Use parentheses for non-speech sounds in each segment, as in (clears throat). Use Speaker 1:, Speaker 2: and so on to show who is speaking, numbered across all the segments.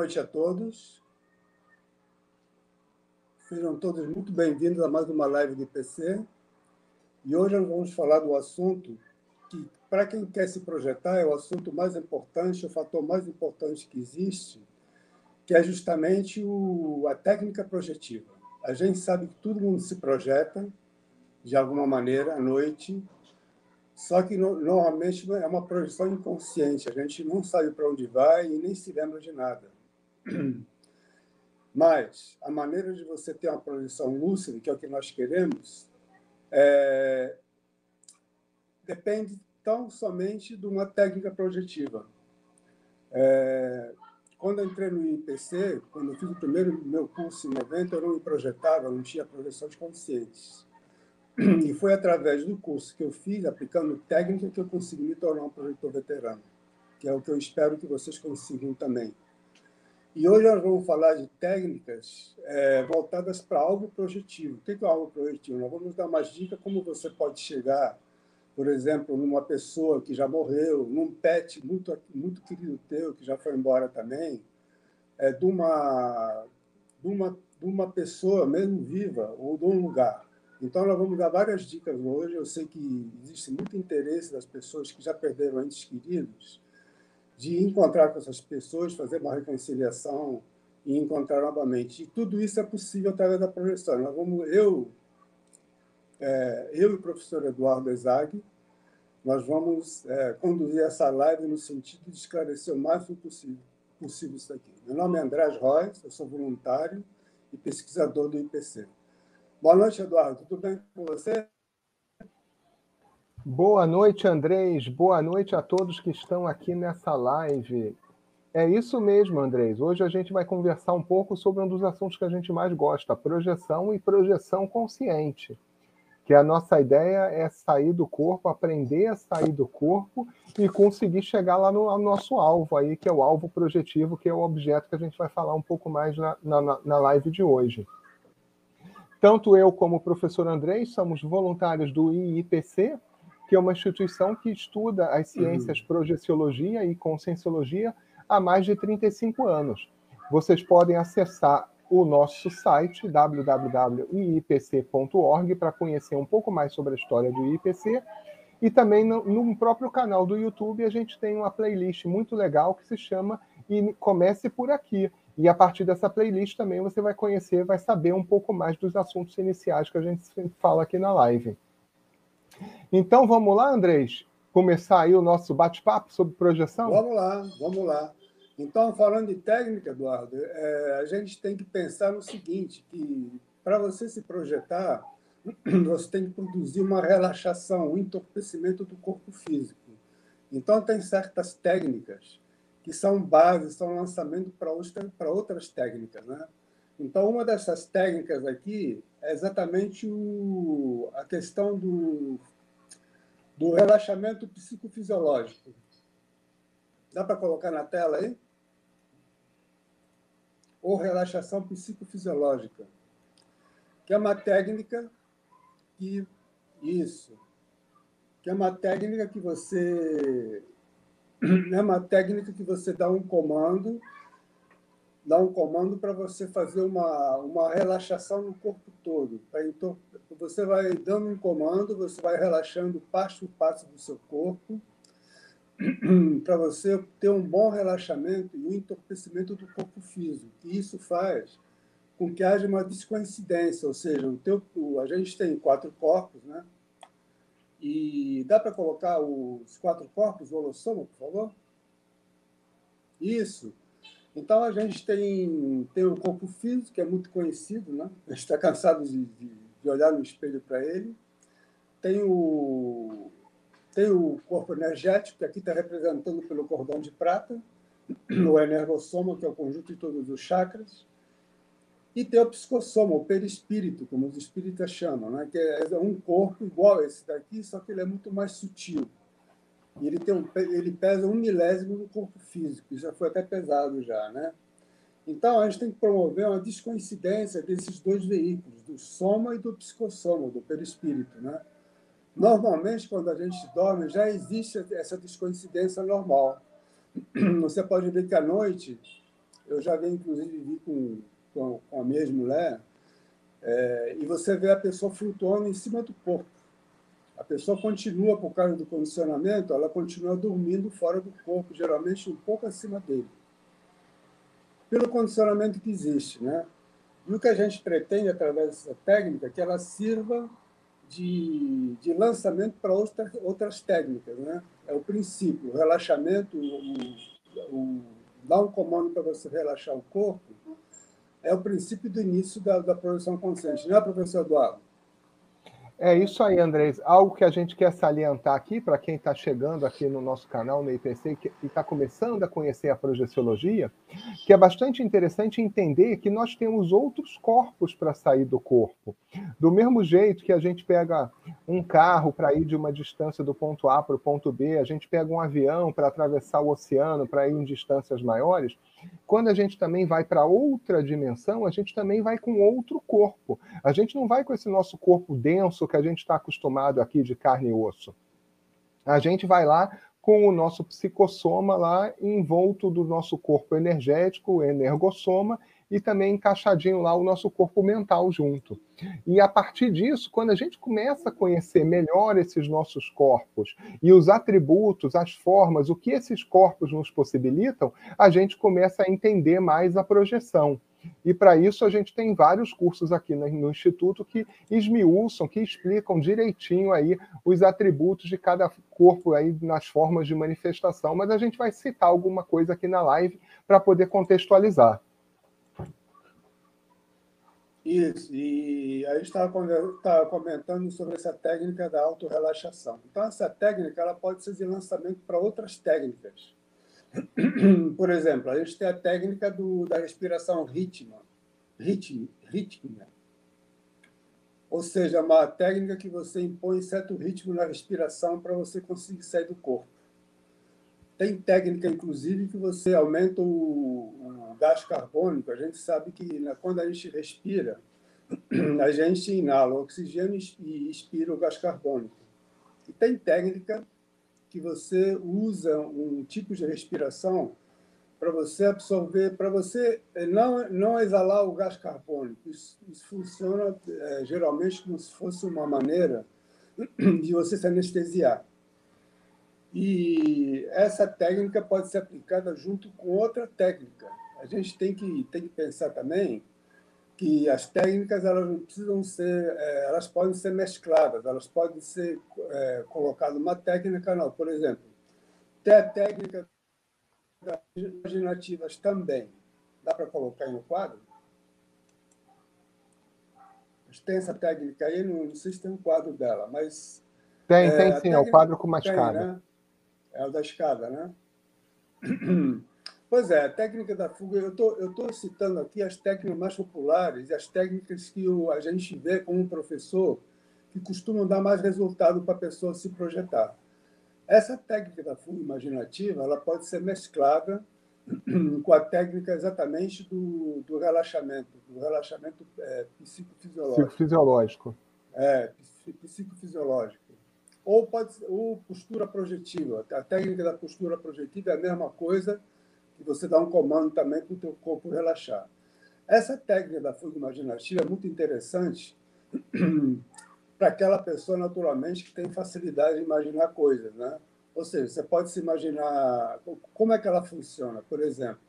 Speaker 1: Noite a todos. Sejam todos muito bem-vindos a mais uma live do IPC. E hoje nós vamos falar do assunto que, para quem quer se projetar, é o assunto mais importante, o fator mais importante que existe, que é justamente o, a técnica projetiva. A gente sabe que todo mundo se projeta, de alguma maneira, à noite, só que normalmente é uma projeção inconsciente, a gente não sabe para onde vai e nem se lembra de nada. (clears throat) Mas a maneira de você ter uma projeção lúcida, que é o que nós queremos, é... depende tão somente de uma técnica projetiva. É... Quando eu entrei no IPC, quando eu fiz o primeiro meu curso em 90, eu não me projetava, não tinha projeções conscientes. (clears throat) E foi através do curso que eu fiz, aplicando técnica, que eu consegui me tornar um projetor veterano, que é o que eu espero que vocês consigam também. E hoje nós vamos falar de técnicas é, voltadas para algo projetivo. O que é algo projetivo? Nós vamos dar umas dicas como você pode chegar, por exemplo, numa pessoa que já morreu, num pet muito, muito querido teu, que já foi embora também, é, de, uma, de, uma, de uma pessoa, mesmo viva, ou de um lugar. Então, nós vamos dar várias dicas hoje. Eu sei que existe muito interesse das pessoas que já perderam entes queridos de encontrar com essas pessoas, fazer uma reconciliação e encontrar novamente. E tudo isso é possível através da projeção. Nós vamos, eu, é, eu e o professor Eduardo Ezag, nós vamos é, conduzir essa live no sentido de esclarecer o máximo possível, possível isso aqui. Meu nome é Andrés Reis, eu sou voluntário e pesquisador do IPC. Boa noite, Eduardo. Tudo bem com você?
Speaker 2: Boa noite, Andrés. Boa noite a todos que estão aqui nessa live. É isso mesmo, Andrés. Hoje a gente vai conversar um pouco sobre um dos assuntos que a gente mais gosta, projeção e projeção consciente. Que a nossa ideia é sair do corpo, aprender a sair do corpo e conseguir chegar lá no, nosso alvo aí, que é o alvo projetivo, que é o objeto que a gente vai falar um pouco mais na, na, na live de hoje. Tanto eu como o professor André somos voluntários do IIPC, que é uma instituição que estuda as ciências uhum. projeciologia e conscienciologia há mais de 35 anos. Vocês podem acessar o nosso site www.iipc.org para conhecer um pouco mais sobre a história do IPC e também no, no, próprio canal do YouTube a gente tem uma playlist muito legal que se chama E Comece por Aqui, e a partir dessa playlist também você vai conhecer, vai saber um pouco mais dos assuntos iniciais que a gente fala aqui na live. Então vamos lá, Andrés, começar aí o nosso bate-papo sobre projeção?
Speaker 1: Vamos lá, vamos lá. Então, falando de técnica, Eduardo, é, a gente tem que pensar no seguinte, que para você se projetar, (clears throat) você tem que produzir uma relaxação, um entorpecimento do corpo físico. Então, tem certas técnicas que são bases, são lançamento para outras, técnicas. Né? Então, uma dessas técnicas aqui é exatamente o, a questão do, do relaxamento psicofisiológico. Dá para colocar na tela aí? Ou relaxação psicofisiológica, que é uma técnica que. Isso. Que é uma técnica que você (clears throat) é uma técnica que você dá um comando, dá um comando para você fazer uma, uma relaxação no corpo todo. Então, você vai dando um comando, você vai relaxando passo por passo do seu corpo, (clears throat) para você ter um bom relaxamento e um entorpecimento do corpo físico. E isso faz com que haja uma descoincidência, ou seja, o teu, a gente tem quatro corpos, né? E dá para colocar os quatro corpos, o holossoma, por favor? Isso. Então, a gente tem, tem o corpo físico, que é muito conhecido, né? a gente está cansado de, de, de, olhar no espelho para ele. Tem o, tem o corpo energético, que aqui está representando pelo cordão de prata, o energossoma, que é o conjunto de todos os chakras. E tem o psicossoma, o perispírito, como os espíritas chamam, né? que é um corpo igual a esse daqui, só que ele é muito mais sutil. E ele, tem um, ele pesa um milésimo do corpo físico, já foi até pesado já, né? Então, a gente tem que promover uma descoincidência desses dois veículos, do soma e do psicossoma, do perispírito, né? Normalmente, quando a gente dorme, já existe essa descoincidência normal. (clears throat) Você pode ver que à noite Eu já vi, inclusive, vi com, com, a minha mulher, é, e você vê a pessoa flutuando em cima do corpo. A pessoa continua, por causa do condicionamento, ela continua dormindo fora do corpo, geralmente um pouco acima dele. Pelo condicionamento que existe. Né? E o que a gente pretende, através dessa técnica, é que ela sirva de, de lançamento para outras, outras técnicas. Né? É o princípio, o relaxamento, o, o, dar um comando para você relaxar o corpo, é o princípio do início da, da produção consciente, não é, professor Eduardo?
Speaker 2: É isso aí, Andrés. Algo que a gente quer salientar aqui para quem está chegando aqui no nosso canal, no IPC, e está começando a conhecer a projeciologia, que é bastante interessante entender que nós temos outros corpos para sair do corpo. Do mesmo jeito que a gente pega um carro para ir de uma distância do ponto A para o ponto B, a gente pega um avião para atravessar o oceano, para ir em distâncias maiores, quando a gente também vai para outra dimensão, a gente também vai com outro corpo. A gente não vai com esse nosso corpo denso que a gente está acostumado aqui de carne e osso. A gente vai lá com o nosso psicossoma lá envolto do nosso corpo energético, energossoma, e também encaixadinho lá o nosso corpo mental junto. E a partir disso, quando a gente começa a conhecer melhor esses nossos corpos e os atributos, as formas, o que esses corpos nos possibilitam, a gente começa a entender mais a projeção. E para isso a gente tem vários cursos aqui no Instituto que esmiuçam, que explicam direitinho aí os atributos de cada corpo aí nas formas de manifestação, mas a gente vai citar alguma coisa aqui na live para poder contextualizar.
Speaker 1: Isso, e a gente estava comentando sobre essa técnica da autorrelaxação. Então, essa técnica ela pode ser de lançamento para outras técnicas. (clears throat) Por exemplo, a gente tem a técnica do, da respiração rítmica, rítmica, ou seja, uma técnica que você impõe certo ritmo na respiração para você conseguir sair do corpo. Tem técnica, inclusive, que você aumenta o, o gás carbônico. A gente sabe que né, quando a gente respira, (clears throat) a gente inala o oxigênio e expira o gás carbônico. E tem técnica que você usa um tipo de respiração para você absorver, para você eh, não, não exalar o gás carbônico. Isso, isso funciona é, geralmente como se fosse uma maneira (clears throat) de você se anestesiar. E essa técnica pode ser aplicada junto com outra técnica. A gente tem que, tem que pensar também que as técnicas elas não precisam ser, é, elas podem ser mescladas, elas podem ser é, colocadas uma técnica não. Por exemplo, tem a técnica das imaginativas também. Dá para colocar aí no quadro? Tem essa técnica aí, não, não sei se tem um quadro dela, mas
Speaker 2: tem, é, tem sim, é o quadro com uma escada.
Speaker 1: Né? É o da escada, né? Pois é, a técnica da fuga, eu tô, estou citando aqui as técnicas mais populares, as técnicas que o, a gente vê como professor, que costumam dar mais resultado para a pessoa se projetar. Essa técnica da fuga imaginativa ela pode ser mesclada (clears throat) com a técnica exatamente do, do relaxamento, do relaxamento é, psicofisiológico.
Speaker 2: Psicofisiológico.
Speaker 1: É, psicofisiológico ou pode ou postura projetiva. A técnica da postura projetiva é a mesma coisa que você dá um comando também para o teu corpo relaxar. Essa técnica da fuga imaginativa é muito interessante (clears throat) para aquela pessoa, naturalmente, que tem facilidade de imaginar coisas. Né? Ou seja, você pode se imaginar como é que ela funciona. Por exemplo,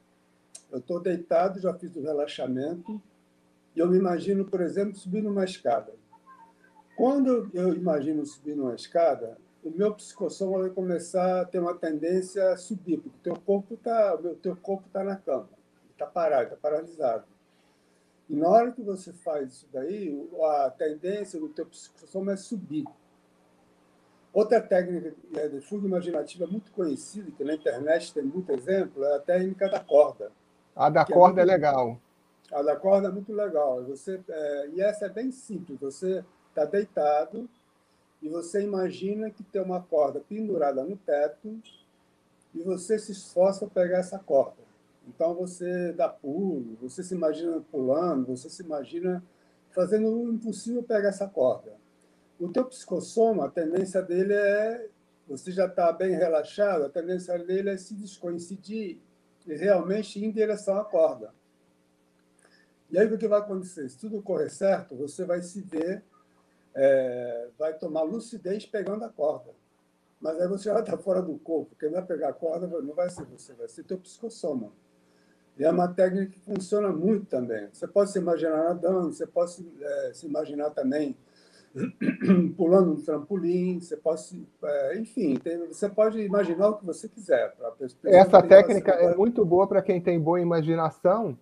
Speaker 1: eu estou deitado, já fiz o relaxamento, e eu me imagino, por exemplo, subindo uma escada. Quando eu imagino subir numa escada, o meu psicossoma vai começar a ter uma tendência a subir, porque o teu corpo está teu corpo tá na cama, está parado, está paralisado. E na hora que você faz isso daí, a tendência do teu psicossoma é subir. Outra técnica de fuga imaginativa muito conhecida, que na internet tem muito exemplo, é a técnica da corda.
Speaker 2: A da é corda é, muito, é, legal.
Speaker 1: A da corda é muito legal. Você, é, e essa é bem simples. Você está deitado e você imagina que tem uma corda pendurada no teto e você se esforça para pegar essa corda. Então você dá pulo, você se imagina pulando, você se imagina fazendo o impossível pegar essa corda. O teu psicossoma, a tendência dele é, você já está bem relaxado, a tendência dele é se descoincidir e realmente ir em direção à corda. E aí o que vai acontecer? Se tudo correr certo, você vai se ver, é, vai tomar lucidez pegando a corda. Mas aí você vai estar fora do corpo. Quem vai pegar a corda não vai ser você, vai ser teu psicossoma. E é uma técnica que funciona muito também. Você pode se imaginar nadando, você pode se, é, se imaginar também (clears throat) pulando um trampolim, você pode, é, enfim, tem, você pode imaginar o que você quiser.
Speaker 2: Essa técnica é muito boa para quem tem boa imaginação,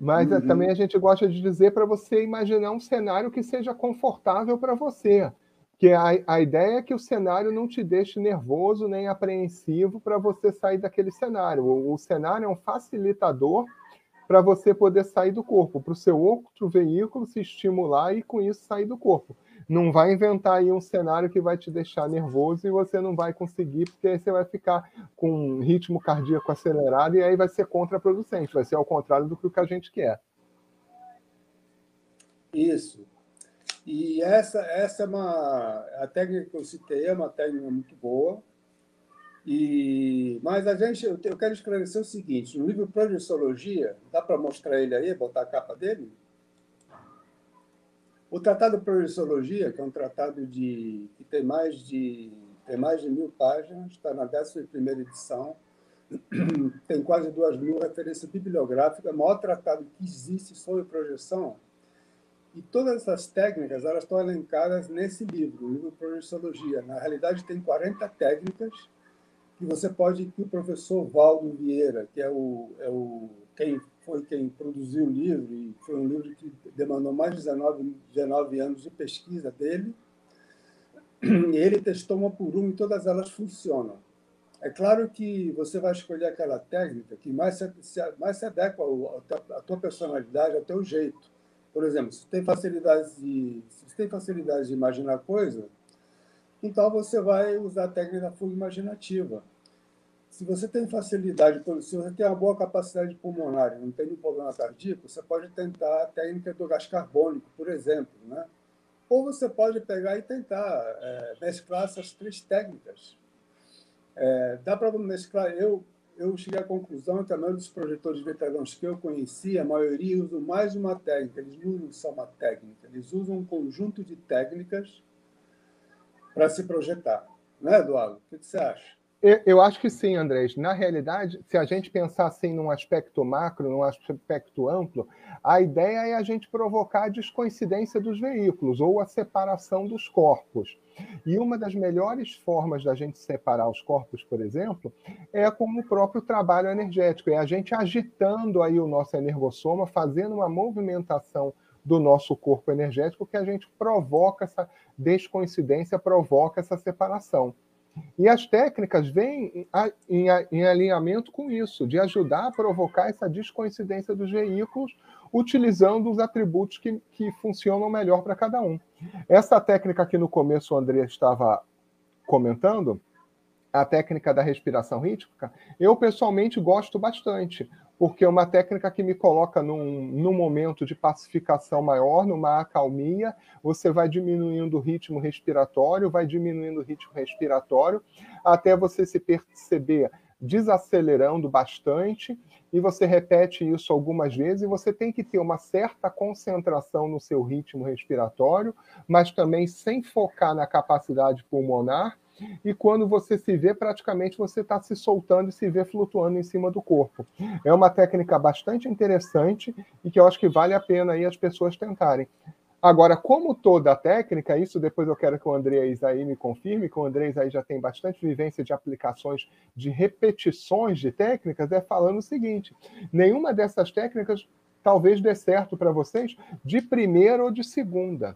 Speaker 2: mas é, uhum. também a gente gosta de dizer para você imaginar um cenário que seja confortável para você. Que a, a ideia é que o cenário não te deixe nervoso nem apreensivo para você sair daquele cenário. O, o cenário é um facilitador para você poder sair do corpo, para o seu outro veículo se estimular e com isso sair do corpo não vai inventar aí um cenário que vai te deixar nervoso e você não vai conseguir, porque aí você vai ficar com um ritmo cardíaco acelerado e aí vai ser contraproducente, vai ser ao contrário do que a gente quer.
Speaker 1: Isso. E essa, essa é uma. A técnica que eu citei é uma técnica muito boa. E, mas a gente, eu quero esclarecer o seguinte: no livro Projeciologia, dá para mostrar ele aí, botar a capa dele? O Tratado de Projeciologia, que é um tratado de, que tem mais de, tem mais de mil páginas, está na 11 edição, (clears throat) tem quase duas mil referências bibliográficas, é o maior tratado que existe sobre projeção. E todas essas técnicas elas estão elencadas nesse livro, o livro Projeciologia. Na realidade, tem 40 técnicas que você pode, que o professor Valdo Vieira, que é o, é o quem foi quem produziu o livro, e foi um livro que demandou mais de 19, 19 anos de pesquisa dele. E ele testou uma por uma e todas elas funcionam. É claro que você vai escolher aquela técnica que mais se, mais se adequa à tua personalidade, ao teu jeito. Por exemplo, se tem facilidade de, se tem facilidade de imaginar coisa, então você vai usar a técnica da fuga imaginativa se você tem facilidade, se você tem uma boa capacidade pulmonar não tem nenhum problema cardíaco, você pode tentar a técnica do gás carbônico, por exemplo. Né? Ou você pode pegar e tentar é, mesclar essas três técnicas. É, dá para mesclar. Eu, eu cheguei à conclusão que a maioria dos projetores veteranos que eu conheci, a maioria usam mais uma técnica, eles não usam só uma técnica, eles usam um conjunto de técnicas para se projetar. Né, Eduardo? O que você acha?
Speaker 2: Eu acho que sim, Andrés. Na realidade, se a gente pensar assim num aspecto macro, num aspecto amplo, a ideia é a gente provocar a descoincidência dos veículos ou a separação dos corpos. E uma das melhores formas da gente separar os corpos, por exemplo, é com o próprio trabalho energético, é a gente agitando aí o nosso energossoma, fazendo uma movimentação do nosso corpo energético que a gente provoca essa descoincidência, provoca essa separação. E as técnicas vêm em alinhamento com isso, de ajudar a provocar essa descoincidência dos veículos, utilizando os atributos que, que funcionam melhor para cada um. Essa técnica que no começo o André estava comentando, a técnica da respiração rítmica, eu pessoalmente gosto bastante, porque é uma técnica que me coloca num, num momento de pacificação maior, numa acalmia, você vai diminuindo o ritmo respiratório, vai diminuindo o ritmo respiratório, até você se perceber desacelerando bastante, e você repete isso algumas vezes, e você tem que ter uma certa concentração no seu ritmo respiratório, mas também sem focar na capacidade pulmonar, e quando você se vê, praticamente você está se soltando e se vê flutuando em cima do corpo. É uma técnica bastante interessante e que eu acho que vale a pena aí as pessoas tentarem. Agora, como toda técnica, isso depois eu quero que o Andrés aí me confirme, que o Andrés aí já tem bastante vivência de aplicações de repetições de técnicas, é falando o seguinte: nenhuma dessas técnicas talvez dê certo para vocês de primeira ou de segunda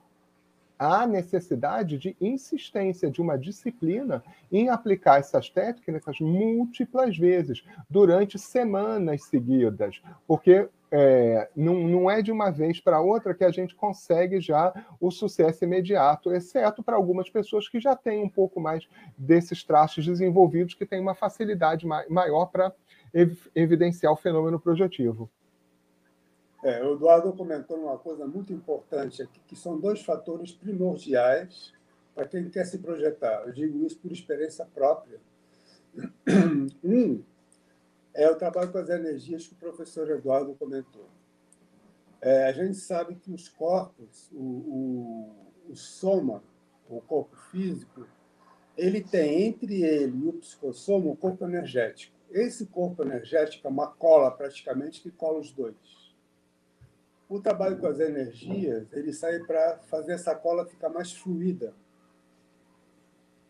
Speaker 2: há necessidade de insistência, de uma disciplina em aplicar essas técnicas múltiplas vezes, durante semanas seguidas, porque é, não, não é de uma vez para outra que a gente consegue já o sucesso imediato, exceto para algumas pessoas que já têm um pouco mais desses traços desenvolvidos, que têm uma facilidade maior para evidenciar o fenômeno projetivo.
Speaker 1: É, o Eduardo comentou uma coisa muito importante aqui, que são dois fatores primordiais para quem quer se projetar. Eu digo isso por experiência própria. (clears throat) Um é o trabalho com as energias que o professor Eduardo comentou. É, a gente sabe que os corpos, o, o, o soma, o corpo físico, ele tem entre ele e o psicossoma o corpo energético. Esse corpo energético é uma cola praticamente que cola os dois. O trabalho com as energias, ele sai para fazer essa cola ficar mais fluida.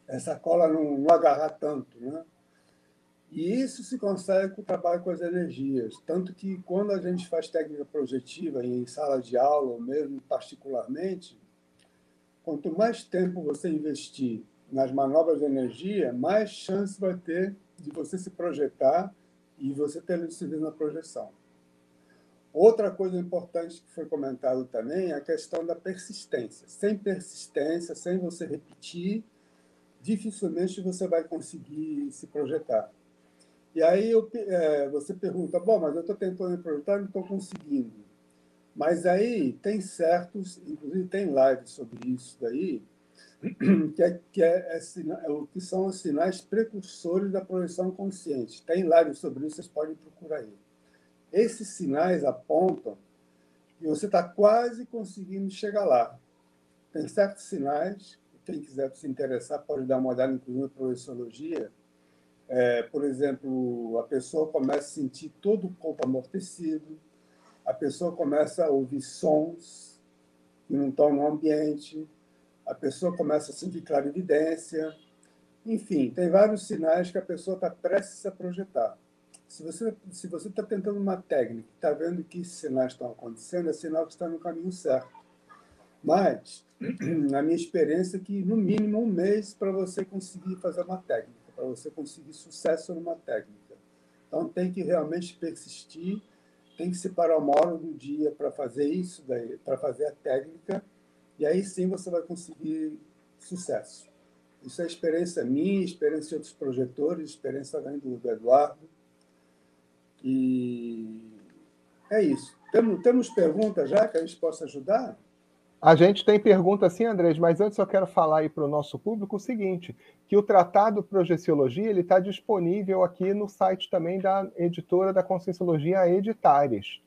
Speaker 1: Essa cola não, não agarrar tanto, né? E isso se consegue com o trabalho com as energias. Tanto que, quando a gente faz técnica projetiva em sala de aula, ou mesmo particularmente, quanto mais tempo você investir nas manobras de energia, mais chance vai ter de você se projetar e você ter lucidez na projeção. Outra coisa importante que foi comentado também é a questão da persistência. Sem persistência, sem você repetir, dificilmente você vai conseguir se projetar. E aí eu, é, você pergunta, bom, mas eu estou tentando me projetar e não estou conseguindo. Mas aí tem certos, inclusive tem lives sobre isso daí, (clears throat) que, é, que, é, é, é, que são os sinais precursores da projeção consciente. Tem lives sobre isso, vocês podem procurar aí. Esses sinais apontam que você está quase conseguindo chegar lá. Tem certos sinais, quem quiser se interessar pode dar uma olhada, inclusive, na projeciologia, é, por exemplo, a pessoa começa a sentir todo o corpo amortecido, a pessoa começa a ouvir sons que não estão no ambiente, a pessoa começa a sentir clarividência. Enfim, tem vários sinais que a pessoa está prestes a projetar. Se você se você está tentando uma técnica, está vendo que sinais estão acontecendo, é sinal que está no caminho certo. Mas, (clears throat) na minha experiência, é que no mínimo um mês para você conseguir fazer uma técnica para você conseguir sucesso numa técnica. Então, tem que realmente persistir, tem que separar uma hora do dia para fazer isso, daí, para fazer a técnica, e aí sim você vai conseguir sucesso. Isso é experiência minha, experiência de outros projetores, experiência também do, do Eduardo. E é isso. Temos, temos perguntas já que a gente possa ajudar?
Speaker 2: A gente tem pergunta sim, Andrés, mas antes eu quero falar aí para o nosso público o seguinte, que o Tratado Projeciologia ele está disponível aqui no site também da editora da Conscienciologia Editares.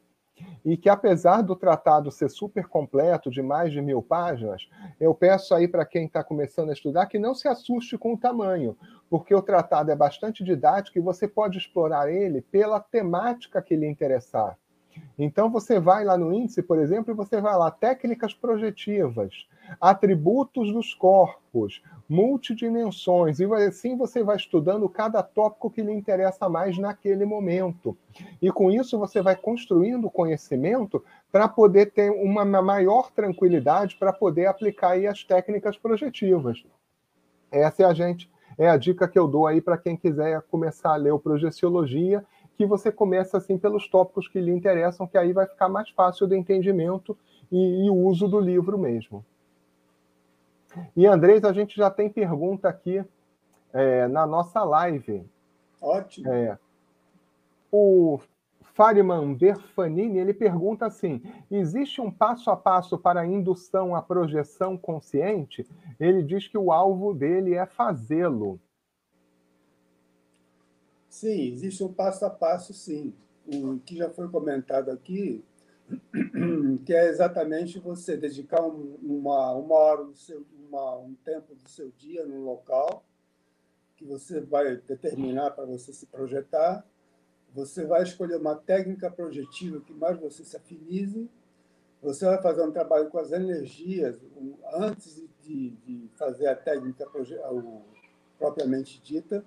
Speaker 2: E que apesar do tratado ser super completo, de mais de mil páginas, eu peço aí para quem está começando a estudar que não se assuste com o tamanho, porque o tratado é bastante didático e você pode explorar ele pela temática que lhe interessar. Então você vai lá no índice, por exemplo, e você vai lá técnicas projetivas, atributos dos corpos, multidimensões, e assim você vai estudando cada tópico que lhe interessa mais naquele momento. E com isso você vai construindo conhecimento para poder ter uma maior tranquilidade para poder aplicar aí as técnicas projetivas. Essa é a gente é a dica que eu dou aí para quem quiser começar a ler o projeciologia que você começa assim pelos tópicos que lhe interessam, que aí vai ficar mais fácil do entendimento e, e uso do livro mesmo. E Andrés, a gente já tem pergunta aqui é, na nossa live.
Speaker 1: Ótimo.
Speaker 2: É, o Fariman Verfanini ele pergunta assim: existe um passo a passo para a indução à projeção consciente? Ele diz que o alvo dele é fazê-lo.
Speaker 1: Sim, existe um passo a passo, sim. O que já foi comentado aqui, (clears throat) que é exatamente você dedicar uma, uma hora do seu, uma, um tempo do seu dia num local que você vai determinar para você se projetar. Você vai escolher uma técnica projetiva que mais você se afinize. Você vai fazer um trabalho com as energias antes de, de fazer a técnica propriamente dita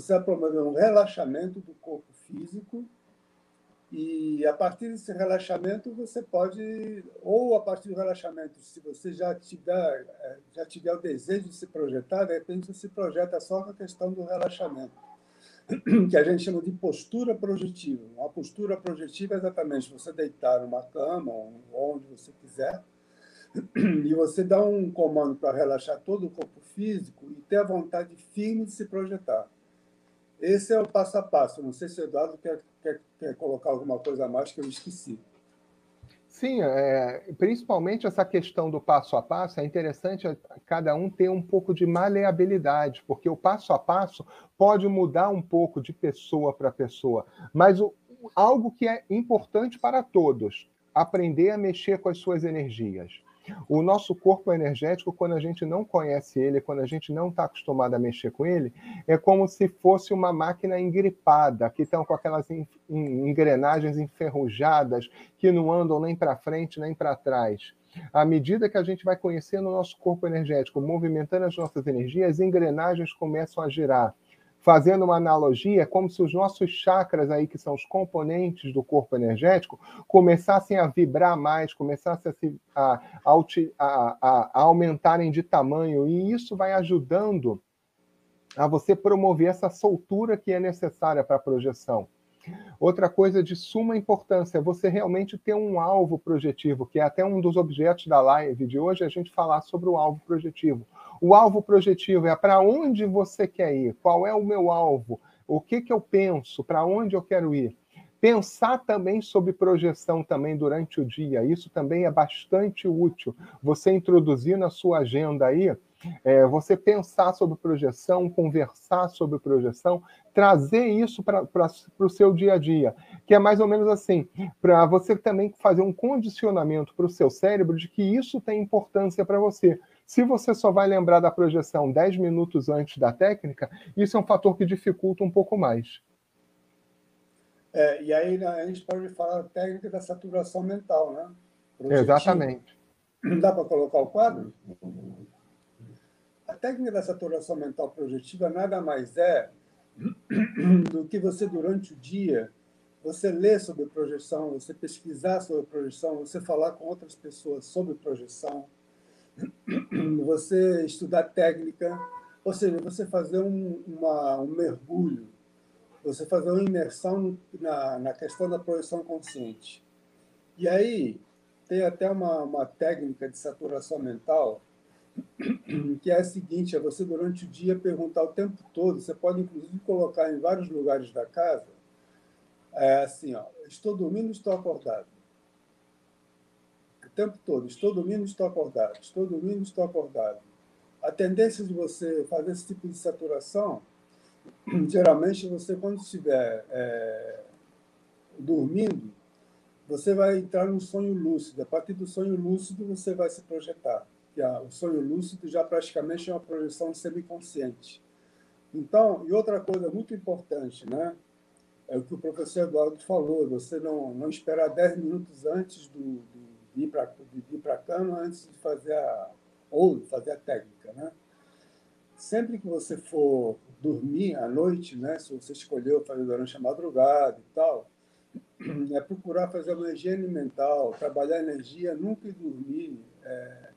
Speaker 1: você vai promover um relaxamento do corpo físico e a partir desse relaxamento você pode ou a partir do relaxamento, se você já tiver é, já tiver o desejo de se projetar, de repente você se projeta só com a questão do relaxamento, (clears throat) que a gente chama de postura projetiva. Uma postura projetiva é exatamente você deitar numa cama ou onde você quiser (clears throat) e você dá um comando para relaxar todo o corpo físico e ter a vontade firme de se projetar. Esse é o passo a passo. Não sei se o Eduardo quer, quer, quer colocar alguma coisa a mais que eu esqueci.
Speaker 2: Sim, é, principalmente essa questão do passo a passo, é interessante cada um ter um pouco de maleabilidade, porque o passo a passo pode mudar um pouco de pessoa para pessoa, mas o, algo que é importante para todos, aprender a mexer com as suas energias. O nosso corpo energético, quando a gente não conhece ele, quando a gente não está acostumado a mexer com ele, é como se fosse uma máquina engripada, que estão com aquelas engrenagens enferrujadas, que não andam nem para frente nem para trás. À medida que a gente vai conhecendo o nosso corpo energético, movimentando as nossas energias, as engrenagens começam a girar fazendo uma analogia, é como se os nossos chakras aí, que são os componentes do corpo energético, começassem a vibrar mais, começassem a, a, a, a aumentarem de tamanho, e isso vai ajudando a você promover essa soltura que é necessária para a projeção. Outra coisa de suma importância é você realmente ter um alvo projetivo, que é até um dos objetos da live de hoje, a gente falar sobre o alvo projetivo. O alvo projetivo é para onde você quer ir, qual é o meu alvo, o que, que eu penso, para onde eu quero ir. Pensar também sobre projeção também durante o dia, isso também é bastante útil. Você introduzir na sua agenda aí, é, você pensar sobre projeção, conversar sobre projeção, trazer isso para o seu dia a dia, que é mais ou menos assim, para você também fazer um condicionamento para o seu cérebro de que isso tem importância para você. Se você só vai lembrar da projeção 10 minutos antes da técnica, isso é um fator que dificulta um pouco mais.
Speaker 1: É, e aí né, a gente pode falar da técnica da saturação mental, né?
Speaker 2: Exatamente.
Speaker 1: Dá para colocar o quadro? A técnica da saturação mental projetiva nada mais é (clears throat) do que você, durante o dia, você ler sobre projeção, você pesquisar sobre projeção, você falar com outras pessoas sobre projeção, (clears throat) você estudar técnica, ou seja, você fazer um, uma, um mergulho, você fazer uma imersão na, na questão da projeção consciente. E aí tem até uma, uma técnica de saturação mental (clears throat) que é a seguinte, é você durante o dia perguntar o tempo todo, você pode inclusive colocar em vários lugares da casa, é assim, ó, estou dormindo, estou acordado tempo todo. Estou dormindo, estou acordado. Estou dormindo, estou acordado. A tendência de você fazer esse tipo de saturação, (clears throat) geralmente você, quando estiver é, dormindo, você vai entrar num sonho lúcido. A partir do sonho lúcido, você vai se projetar. Que o sonho lúcido já praticamente é uma projeção semiconsciente. Então, e outra coisa muito importante, né? É o que o professor Eduardo falou, você não, não esperar 10 minutos antes do, vir para vir para cama antes de fazer a ou fazer a técnica, né? Sempre que você for dormir à noite, né, se você escolheu fazer durante a madrugada e tal, é procurar fazer uma higiene mental, trabalhar energia, nunca dormir é,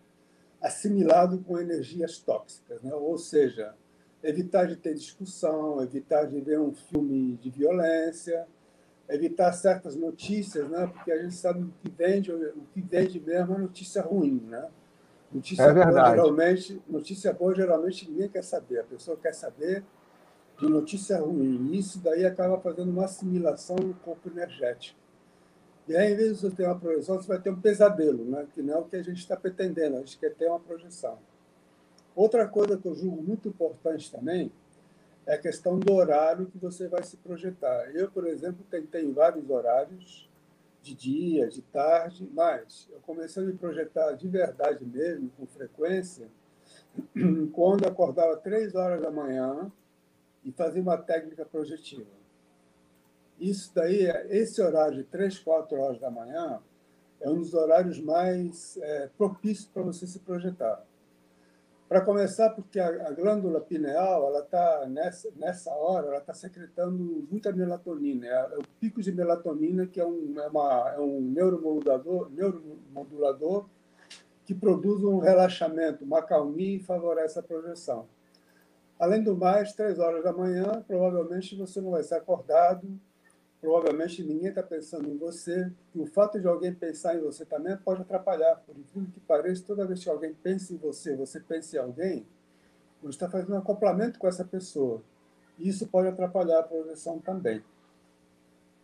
Speaker 1: assimilado com energias tóxicas, né? Ou seja, evitar de ter discussão, evitar de ver um filme de violência, evitar certas notícias, né? Porque a gente sabe o que vende, o que vende mesmo é notícia ruim, né? Notícia é
Speaker 2: verdade.
Speaker 1: boa geralmente, notícia boa geralmente ninguém quer saber. A pessoa quer saber de notícia ruim. E isso daí acaba fazendo uma assimilação no corpo energético. E aí, em vez de você ter uma projeção, você vai ter um pesadelo, né? que não é o que a gente está pretendendo, a gente quer ter uma projeção. Outra coisa que eu julgo muito importante também é a questão do horário que você vai se projetar. Eu, por exemplo, tentei vários horários, de dia, de tarde, mas eu comecei a me projetar de verdade mesmo, com frequência, (clears throat) quando acordava três horas da manhã e fazia uma técnica projetiva. Isso daí, esse horário de três, quatro horas da manhã, é um dos horários mais é, propícios para você se projetar. Para começar, porque a, a, glândula pineal, ela está nessa, nessa hora, ela está secretando muita melatonina. É, é, o pico de melatonina que é um, é uma, é um neuromodulador, neuromodulador que produz um relaxamento, uma calmia e favorece a projeção. Além do mais, três horas da manhã, provavelmente você não vai ser acordado, provavelmente ninguém está pensando em você, e o fato de alguém pensar em você também pode atrapalhar. Por incrível que pareça, toda vez que alguém pensa em você, você pensa em alguém, você está fazendo um acoplamento com essa pessoa. E isso pode atrapalhar a projeção também.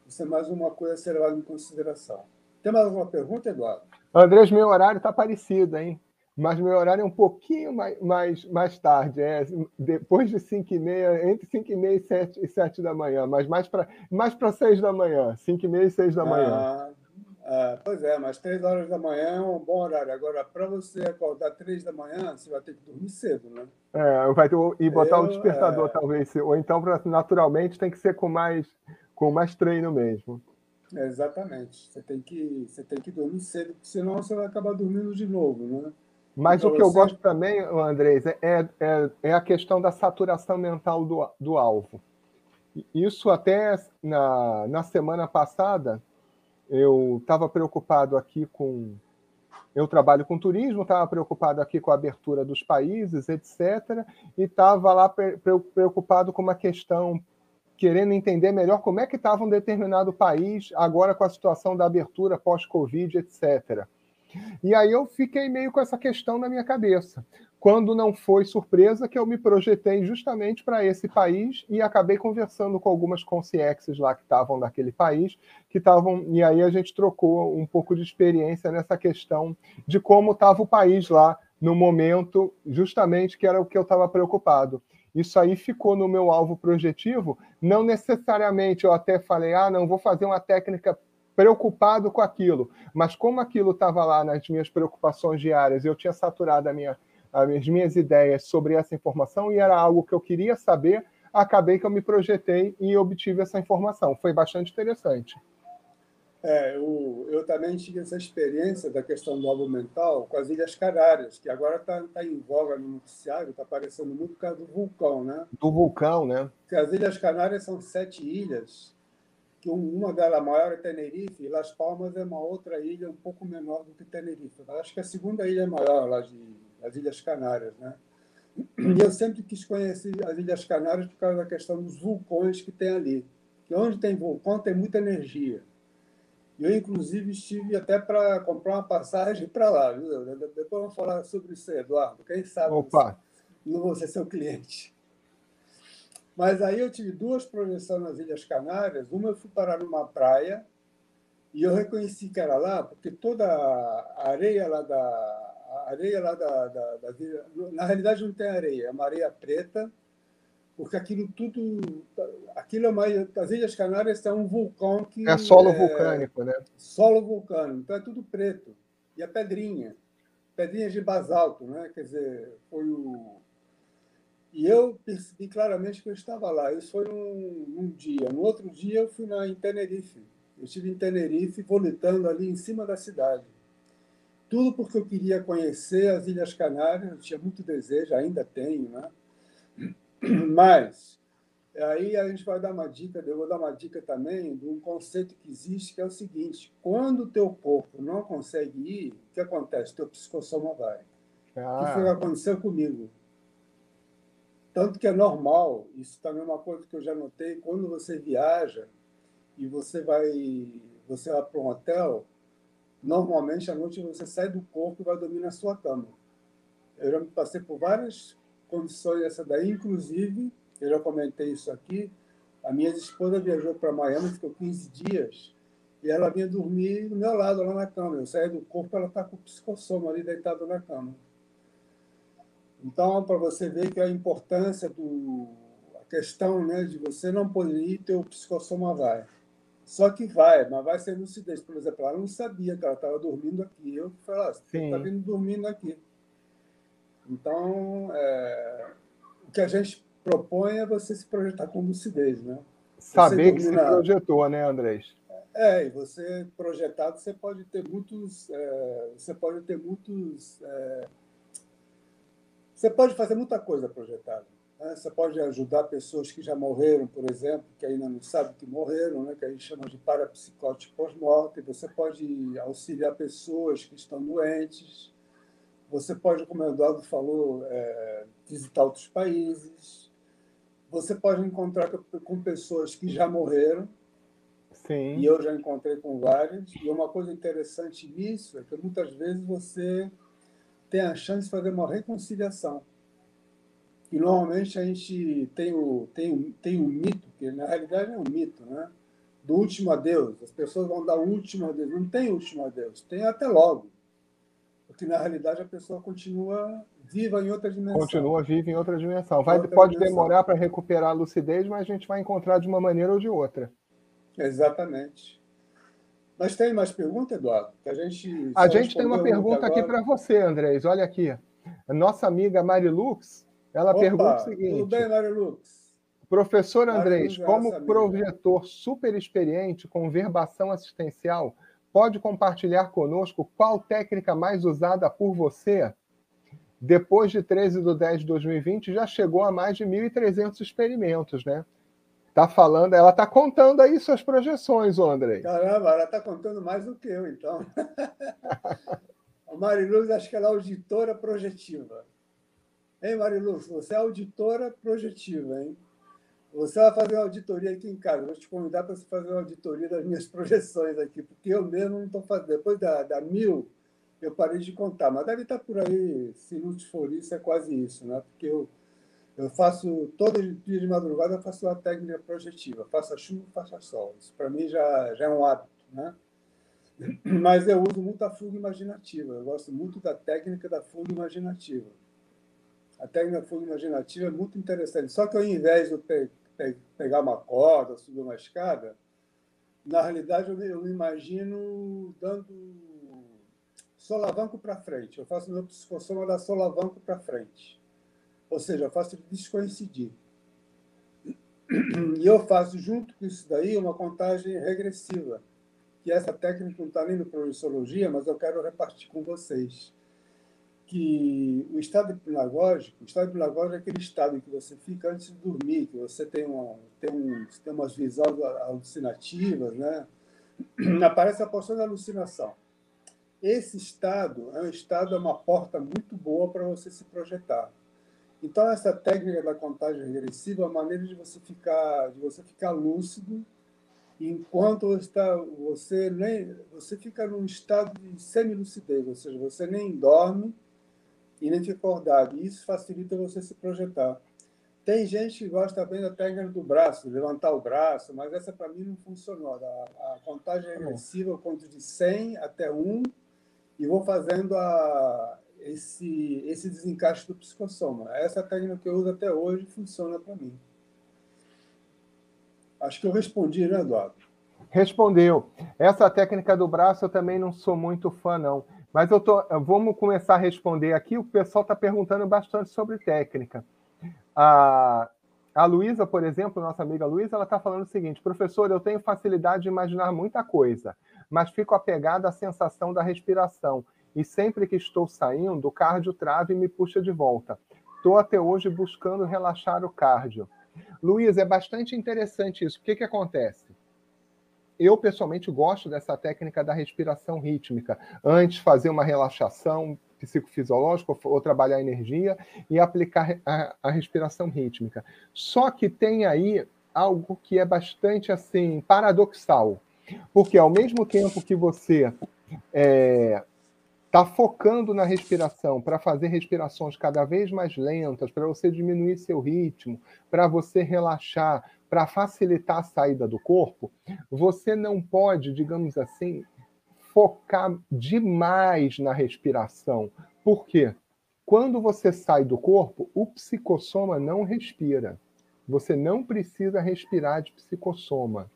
Speaker 1: Isso é mais uma coisa a ser levada em consideração. Tem mais alguma pergunta, Eduardo?
Speaker 2: Andrés, meu horário está parecido, hein? Mas meu horário é um pouquinho mais, mais, mais tarde, é depois de 5 e meia, entre 5 e meia e 7, e 7 da manhã, mas mais para mais 6 da manhã, 5 e meia e 6 da manhã.
Speaker 1: Ah, ah, pois é, mas 3 horas da manhã é um bom horário. Agora, para você acordar 3 da manhã, você vai ter que dormir cedo, né?
Speaker 2: É, vai ter, e botar o um despertador, é... talvez. Ou então, naturalmente, tem que ser com mais, com mais treino mesmo.
Speaker 1: Exatamente. Você tem, que, você tem que dormir cedo, porque senão você vai acabar dormindo de novo, né?
Speaker 2: Mas então, o que eu gosto também, Andrés, é, é, é, a questão da saturação mental do, do alvo. Isso até na, na semana passada, eu estava preocupado aqui com. Eu trabalho com turismo, estava preocupado aqui com a abertura dos países, etc. E estava lá preocupado com uma questão, querendo entender melhor como é que estava um determinado país agora com a situação da abertura pós-Covid, etc. E aí eu fiquei meio com essa questão na minha cabeça. Quando não foi surpresa que eu me projetei justamente para esse país e acabei conversando com algumas consciências lá que estavam naquele país, que estavam e aí a gente trocou um pouco de experiência nessa questão de como estava o país lá no momento, justamente que era o que eu estava preocupado. Isso aí ficou no meu alvo projetivo. Não necessariamente eu até falei, ah, não, vou fazer uma técnica preocupado com aquilo. Mas como aquilo estava lá nas minhas preocupações diárias, eu tinha saturado minha, as minhas ideias sobre essa informação e era algo que eu queria saber, acabei que eu me projetei e obtive essa informação. Foi bastante interessante.
Speaker 1: É, eu, eu também tive essa experiência da questão do alvo mental com as Ilhas Canárias, que agora está tá em voga no noticiário, está aparecendo muito por causa do vulcão, né?
Speaker 2: Do vulcão, né?
Speaker 1: Porque as Ilhas Canárias são sete ilhas que uma delas maior é Tenerife, e Las Palmas é uma outra ilha um pouco menor do que Tenerife. Acho que a segunda ilha é maior lá de as Ilhas Canárias, né? E eu sempre quis conhecer as Ilhas Canárias por causa da questão dos vulcões que tem ali. Que onde tem vulcão tem muita energia. Eu, inclusive, estive até para comprar uma passagem para lá. Viu? Depois vamos falar sobre isso, Eduardo. Quem sabe
Speaker 2: Opa.
Speaker 1: não vou ser seu cliente. Mas aí eu tive duas projeções nas Ilhas Canárias. Uma eu fui parar numa praia e eu reconheci que era lá, porque toda a areia lá da. A areia lá da, da, da Na realidade não tem areia, é uma areia preta, porque aquilo tudo. Aquilo é mais. As Ilhas Canárias são um vulcão que.
Speaker 2: É solo é, vulcânico, né?
Speaker 1: Solo vulcânico, então é tudo preto. E a pedrinha. Pedrinhas de basalto, né? Quer dizer, foi o e eu percebi claramente que eu estava lá. Isso foi num, num dia. No outro dia, eu fui na, em Tenerife. Eu estive em Tenerife, volitando ali em cima da cidade. Tudo porque eu queria conhecer as Ilhas Canárias, eu tinha muito desejo, ainda tenho, né? (clears throat) Mas aí a gente vai dar uma dica, eu vou dar uma dica também de um conceito que existe, que é o seguinte: quando o teu corpo não consegue ir, o que acontece? O teu psicossoma vai. Ah. O que foi que aconteceu comigo? Tanto que é normal, isso também é uma coisa que eu já notei, quando você viaja e você vai, você vai para um hotel, normalmente à noite você sai do corpo e vai dormir na sua cama. Eu já passei por várias condições essa daí, inclusive, eu já comentei isso aqui, a minha esposa viajou para Miami, ficou 15 dias, e ela vinha dormir do meu lado, lá na cama. Eu saí do corpo, ela está com o psicossoma ali deitado na cama. Então, para você ver que a importância do a questão, né, de você não poder ir, teu psicossoma vai. Só que vai, mas vai ser lucidez. Por exemplo, ela não sabia que ela estava dormindo aqui. Eu falei, ah, você está vindo dormindo aqui. Então, é, o que a gente propõe é você se projetar com lucidez, né?
Speaker 2: Saber que se projetou, né, Andrés?
Speaker 1: É, e você projetado, você pode ter muitos, é, você pode ter muitos é, você pode fazer muita coisa projetada. Né? Você pode ajudar pessoas que já morreram, por exemplo, que ainda não sabem que morreram, né? que a gente chama de parapsicótico pós-morte. Você pode auxiliar pessoas que estão doentes. Você pode, como o Eduardo falou, é, visitar outros países. Você pode encontrar com pessoas que já morreram.
Speaker 2: Sim.
Speaker 1: E eu já encontrei com várias. E uma coisa interessante nisso é que muitas vezes você tem a chance de fazer uma reconciliação. E normalmente a gente tem o, tem o, tem o mito, que na realidade é um mito, né? do último adeus. As pessoas vão dar o último adeus. Não tem último adeus, tem até logo. Porque, na realidade, a pessoa continua viva em outra dimensão.
Speaker 2: Continua viva em outra dimensão. Vai, outra pode dimensão. demorar para recuperar a lucidez, mas a gente vai encontrar de uma maneira ou de outra.
Speaker 1: Exatamente. Mas tem mais pergunta, Eduardo?
Speaker 2: Que a gente, a gente tem uma pergunta aqui para você, Andrés. Olha aqui. A nossa amiga Marilux, ela Opa, pergunta o seguinte.
Speaker 1: Tudo bem, Marilux?
Speaker 2: Professor Andrés, como projetor super experiente com verbação assistencial, pode compartilhar conosco qual técnica mais usada por você? Depois de 13 de 10 de 2020, já chegou a mais de 1.300 experimentos, né? Tá falando, ela tá contando aí suas projeções, André.
Speaker 1: Caramba, ela tá contando mais do que eu, então. (laughs) a Mariluz, acho que ela é auditora projetiva. Hein, Mariluz? Você é auditora projetiva, hein? Você vai fazer uma auditoria aqui em casa. Vou te convidar para você fazer uma auditoria das minhas projeções aqui, porque eu mesmo não estou fazendo. Depois da, da mil, eu parei de contar. Mas deve estar por aí, se não for isso, é quase isso, né? Porque eu eu faço, todo dia de madrugada, eu faço uma técnica projetiva. Faça chuva, faça sol. Isso para mim já, já é um hábito, né? (clears throat) Mas eu uso muito a fuga imaginativa. Eu gosto muito da técnica da fuga imaginativa. A técnica da fuga imaginativa é muito interessante. Só que ao invés de pe pe pegar uma corda, subir uma escada, na realidade eu me, eu me imagino dando solavanco para frente. Eu faço meu psicossoma da solavanco para frente. Ou seja, eu faço ele descoincidir. E eu faço, junto com isso daí, uma contagem regressiva, que essa técnica não está nem no Projeciologia, mas eu quero repartir com vocês. Que o estado hipnagógico, o estado hipnagógico é aquele estado em que você fica antes de dormir, que você tem, uma, tem, um, tem umas visões alucinativas, né? aparece a porção da alucinação. Esse estado é um estado, é uma porta muito boa para você se projetar. Então, essa técnica da contagem regressiva é uma maneira de você ficar, de você ficar lúcido enquanto você, está, você, nem, você fica num estado de semi-lucidez, ou seja, você nem dorme e nem fica acordado. Isso facilita você se projetar. Tem gente que gosta bem da técnica do braço, levantar o braço, mas essa para mim não funcionou. A, a contagem regressiva eu conto de 100 até 1 e vou fazendo a, esse, esse desencaixe do psicossoma. Essa técnica que eu uso até hoje funciona para mim. Acho que eu respondi, né, Eduardo?
Speaker 2: Respondeu. Essa técnica do braço eu também não sou muito fã, não. Mas eu tô, vamos começar a responder aqui. O pessoal está perguntando bastante sobre técnica. A, a Luísa, por exemplo, nossa amiga Luísa, ela está falando o seguinte: professor, eu tenho facilidade de imaginar muita coisa, mas fico apegada à sensação da respiração e sempre que estou saindo, o cardio trava e me puxa de volta. Estou até hoje buscando relaxar o cardio. Luiz, é bastante interessante isso. O que, que acontece? Eu, pessoalmente, gosto dessa técnica da respiração rítmica. Antes, fazer uma relaxação psicofisiológica ou trabalhar energia e aplicar a, a respiração rítmica. Só que tem aí algo que é bastante assim paradoxal. Porque ao mesmo tempo que você é, está focando na respiração para fazer respirações cada vez mais lentas, para você diminuir seu ritmo, para você relaxar, para facilitar a saída do corpo, você não pode, digamos assim, focar demais na respiração. Por quê? Quando você sai do corpo, o psicossoma não respira. Você não precisa respirar de psicossoma.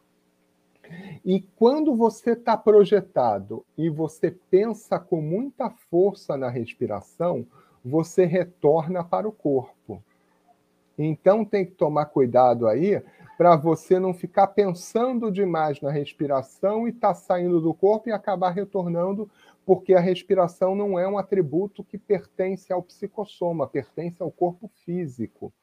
Speaker 2: E quando você está projetado e você pensa com muita força na respiração, você retorna para o corpo. Então tem que tomar cuidado aí para você não ficar pensando demais na respiração e estar tá saindo do corpo e acabar retornando, porque a respiração não é um atributo que pertence ao psicossoma, pertence ao corpo físico.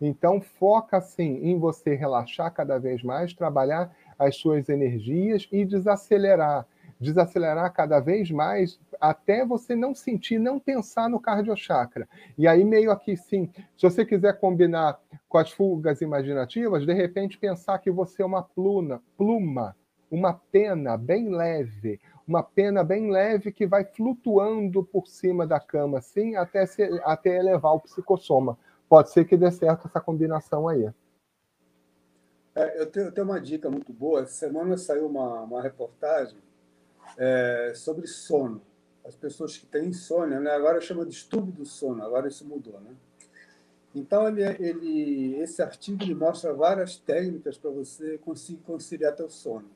Speaker 2: Então foca assim em você relaxar cada vez mais, trabalhar as suas energias e desacelerar. Desacelerar cada vez mais até você não sentir, não pensar no cardiochakra. E aí, meio aqui, sim, se você quiser combinar com as fugas imaginativas, de repente pensar que você é uma pluma, pluma, uma pena bem leve, uma pena bem leve que vai flutuando por cima da cama, assim, até, se, até elevar o psicossoma. Pode ser que dê certo essa combinação aí.
Speaker 1: É, eu, tenho, eu, tenho, uma dica muito boa. Essa semana saiu uma, uma reportagem é, sobre sono. As pessoas que têm insônia, né? agora chama de distúrbio do sono, agora isso mudou. Né? Então, ele, ele, esse artigo ele mostra várias técnicas para você conseguir conciliar teu sono.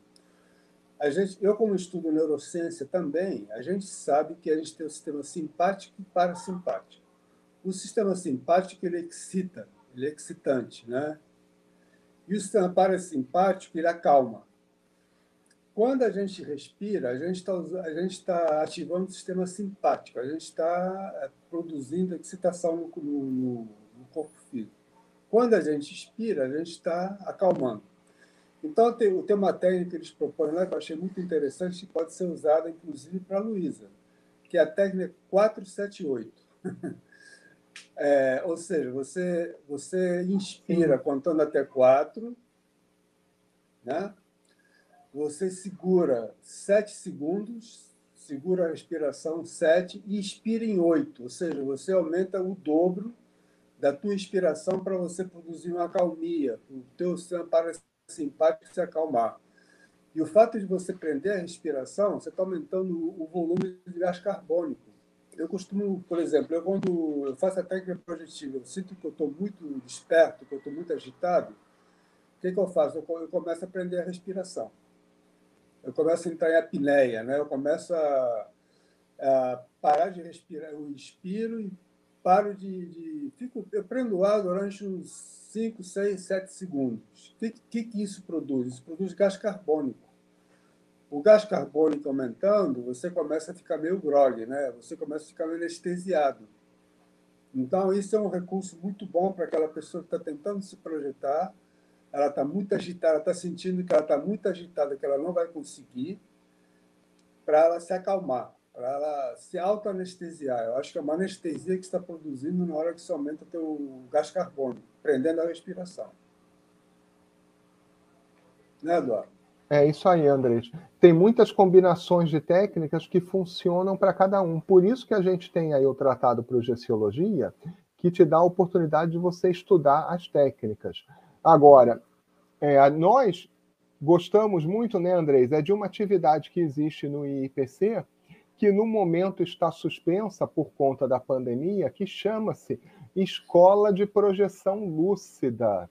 Speaker 1: A gente, eu, como estudo neurociência também, a gente sabe que a gente tem o sistema simpático e parasimpático. O sistema simpático ele excita, ele é excitante, né? E o sistema parasimpático ele acalma. Quando a gente respira, a gente está está ativando o sistema simpático, a gente está é, produzindo excitação no, no, no corpo físico. Quando a gente expira, a gente está acalmando. Então, tem, tem uma técnica que eles propõem lá que eu achei muito interessante, que pode ser usada, inclusive, para a Luísa, que é a técnica 478. (laughs) é, ou seja, você, você inspira contando até quatro, né? você segura sete segundos, segura a respiração sete e expira em oito, ou seja, você aumenta o dobro da tua inspiração para você produzir uma calmia, o teu sistema simpático se acalmar. E o fato de você prender a respiração, você está aumentando o volume de gás carbônico. Eu costumo, por exemplo, eu quando eu faço a técnica projetiva, eu sinto que eu estou muito desperto, que eu estou muito agitado, o que, que eu faço? Eu, eu começo a prender a respiração. Eu começo a entrar em apneia, né? eu começo a, a parar de respirar, eu inspiro e paro de, de, fico, eu prendo o ar durante uns 5, 6, 7 segundos. O que, que, que isso produz? Isso produz gás carbônico. O gás carbônico aumentando, você começa a ficar meio grogue, né? Você começa a ficar meio anestesiado. Então, isso é um recurso muito bom para aquela pessoa que está tentando se projetar. Ela está muito agitada, está sentindo que ela está muito agitada, que ela não vai conseguir, para ela se acalmar para ela se auto-anestesiar. Eu acho que é uma anestesia que está produzindo na hora que você aumenta o teu gás carbônico, prendendo a respiração. Né, Eduardo?
Speaker 2: É isso aí, Andrés. Tem muitas combinações de técnicas que funcionam para cada um. Por isso que a gente tem aí o Tratado Projeciologia, que te dá a oportunidade de você estudar as técnicas. Agora, é, nós gostamos muito, né, Andrés, é de uma atividade que existe no IPC, que no momento está suspensa por conta da pandemia, que chama-se Escola de Projeção Lúcida.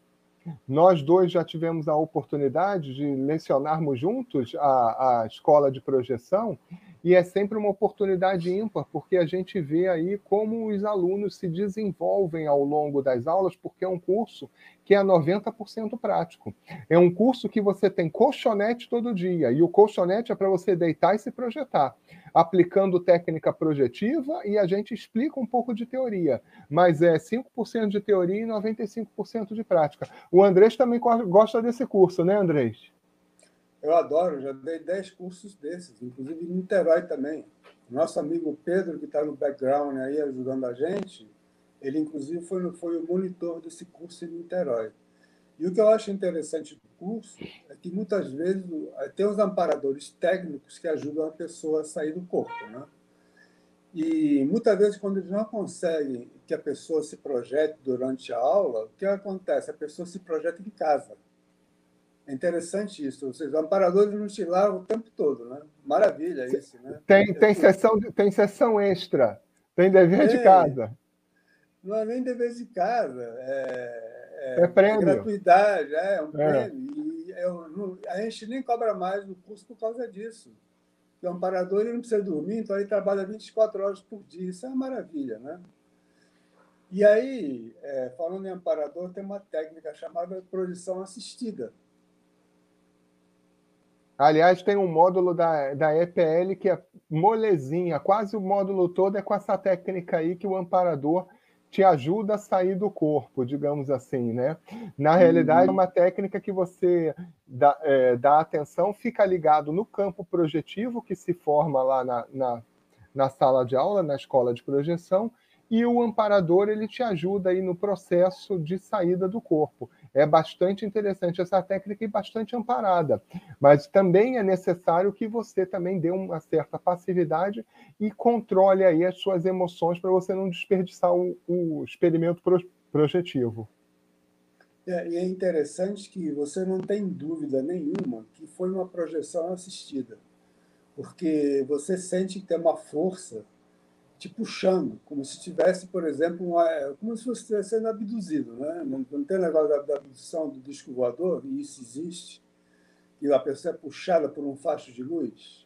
Speaker 2: Nós dois já tivemos a oportunidade de lecionarmos juntos a, a escola de projeção e é sempre uma oportunidade ímpar, porque a gente vê aí como os alunos se desenvolvem ao longo das aulas, porque é um curso que é 90% prático. É um curso que você tem colchonete todo dia, e o colchonete é para você deitar e se projetar, aplicando técnica projetiva, e a gente explica um pouco de teoria, mas é 5% de teoria e 95% de prática. O Andrés também gosta desse curso, né, Andrés?
Speaker 1: Eu adoro, já dei 10 cursos desses, inclusive em Niterói também. Nosso amigo Pedro, que está no background aí ajudando a gente, ele inclusive foi, foi o monitor desse curso em Niterói. E o que eu acho interessante do curso é que muitas vezes tem os amparadores técnicos que ajudam a pessoa a sair do corpo, né? E muitas vezes, quando eles não conseguem que a pessoa se projete durante a aula, o que acontece? A pessoa se projeta em casa. É interessante isso. Ou seja, os amparadores não te largam o tempo todo, né? Maravilha isso, né?
Speaker 2: Tem, tem, sessão, tem sessão extra, tem dever de casa.
Speaker 1: Não é nem dever de casa, é,
Speaker 2: é, é prêmio.
Speaker 1: gratuidade, é, é um é. prêmio. E eu, a gente nem cobra mais no curso por causa disso. O amparador ele não precisa dormir, então ele trabalha 24 horas por dia. Isso é uma maravilha, né? E aí, é, falando em amparador, tem uma técnica chamada projeção assistida
Speaker 2: Aliás, tem um módulo da, da EPL que é molezinha, quase o módulo todo é com essa técnica aí que o amparador te ajuda a sair do corpo, digamos assim, né? Na uhum. realidade, é uma técnica que você dá, é, dá atenção, fica ligado no campo projetivo que se forma lá na, na, na sala de aula, na escola de projeção, e o amparador ele te ajuda aí no processo de saída do corpo. É bastante interessante essa técnica e bastante amparada, mas também é necessário que você também dê uma certa passividade e controle aí as suas emoções para você não desperdiçar o, o experimento pro, projetivo.
Speaker 1: É, e é interessante que você não tem dúvida nenhuma que foi uma projeção assistida, porque você sente que tem uma força te puxando, como se tivesse, por exemplo, uma, como se você estivesse sendo abduzido. Né? Não, não tem negócio da, da abdução do disco voador, e isso existe, que a pessoa é puxada por um facho de luz.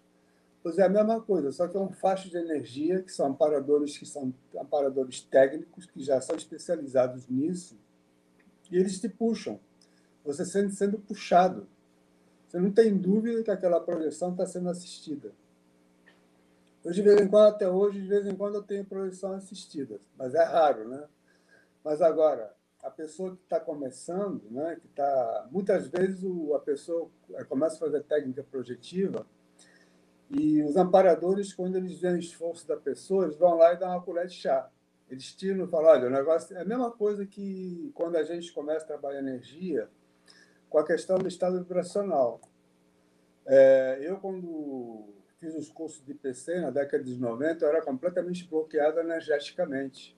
Speaker 1: Pois é a mesma coisa, só que é um facho de energia, que são amparadores que são amparadores técnicos, que já são especializados nisso, e eles te puxam. Você sente sendo puxado. Você não tem dúvida que aquela projeção está sendo assistida. Eu, de vez em quando, até hoje, de vez em quando eu tenho projeção assistida, mas é raro, né? Mas agora, a pessoa que está começando, né, que está muitas vezes o, a pessoa começa a fazer técnica projetiva e os amparadores, quando eles veem o esforço da pessoa, eles vão lá e dão uma colher de chá. Eles tiram e falam: olha, o negócio é a mesma coisa que quando a gente começa a trabalhar energia com a questão do estado vibracional. É, eu, quando fiz os cursos de PC na década de 90, eu era completamente bloqueado energeticamente.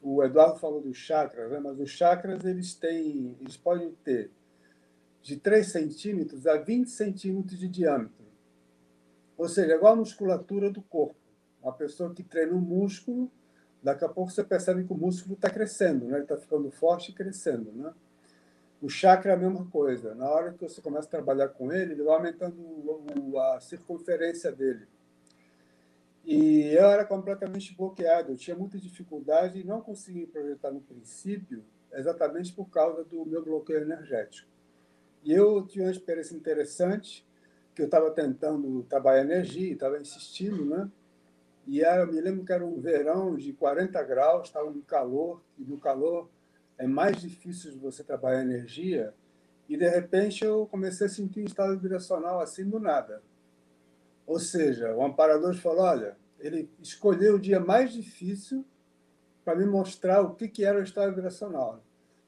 Speaker 1: O Eduardo falou dos chakras, né? mas os chakras eles têm, eles podem ter de 3 centímetros a 20 centímetros de diâmetro. Ou seja, é igual a musculatura do corpo. Uma pessoa que treina um músculo, daqui a pouco você percebe que o músculo está crescendo, né? ele está ficando forte e crescendo. Né? O chakra é a mesma coisa. Na hora que você começa a trabalhar com ele, ele vai aumentando a circunferência dele. E eu era completamente bloqueado, eu tinha muita dificuldade e não conseguia projetar no princípio, exatamente por causa do meu bloqueio energético. E eu tinha uma experiência interessante, que eu estava tentando trabalhar energia, estava insistindo, né? E era, me lembro que era um verão de 40 graus, estava no calor, e no calor é mais difícil de você trabalhar energia. E, de repente, eu comecei a sentir um estado vibracional assim do nada. Ou seja, o amparador falou: olha, ele escolheu o dia mais difícil para me mostrar o que, que era o estado vibracional.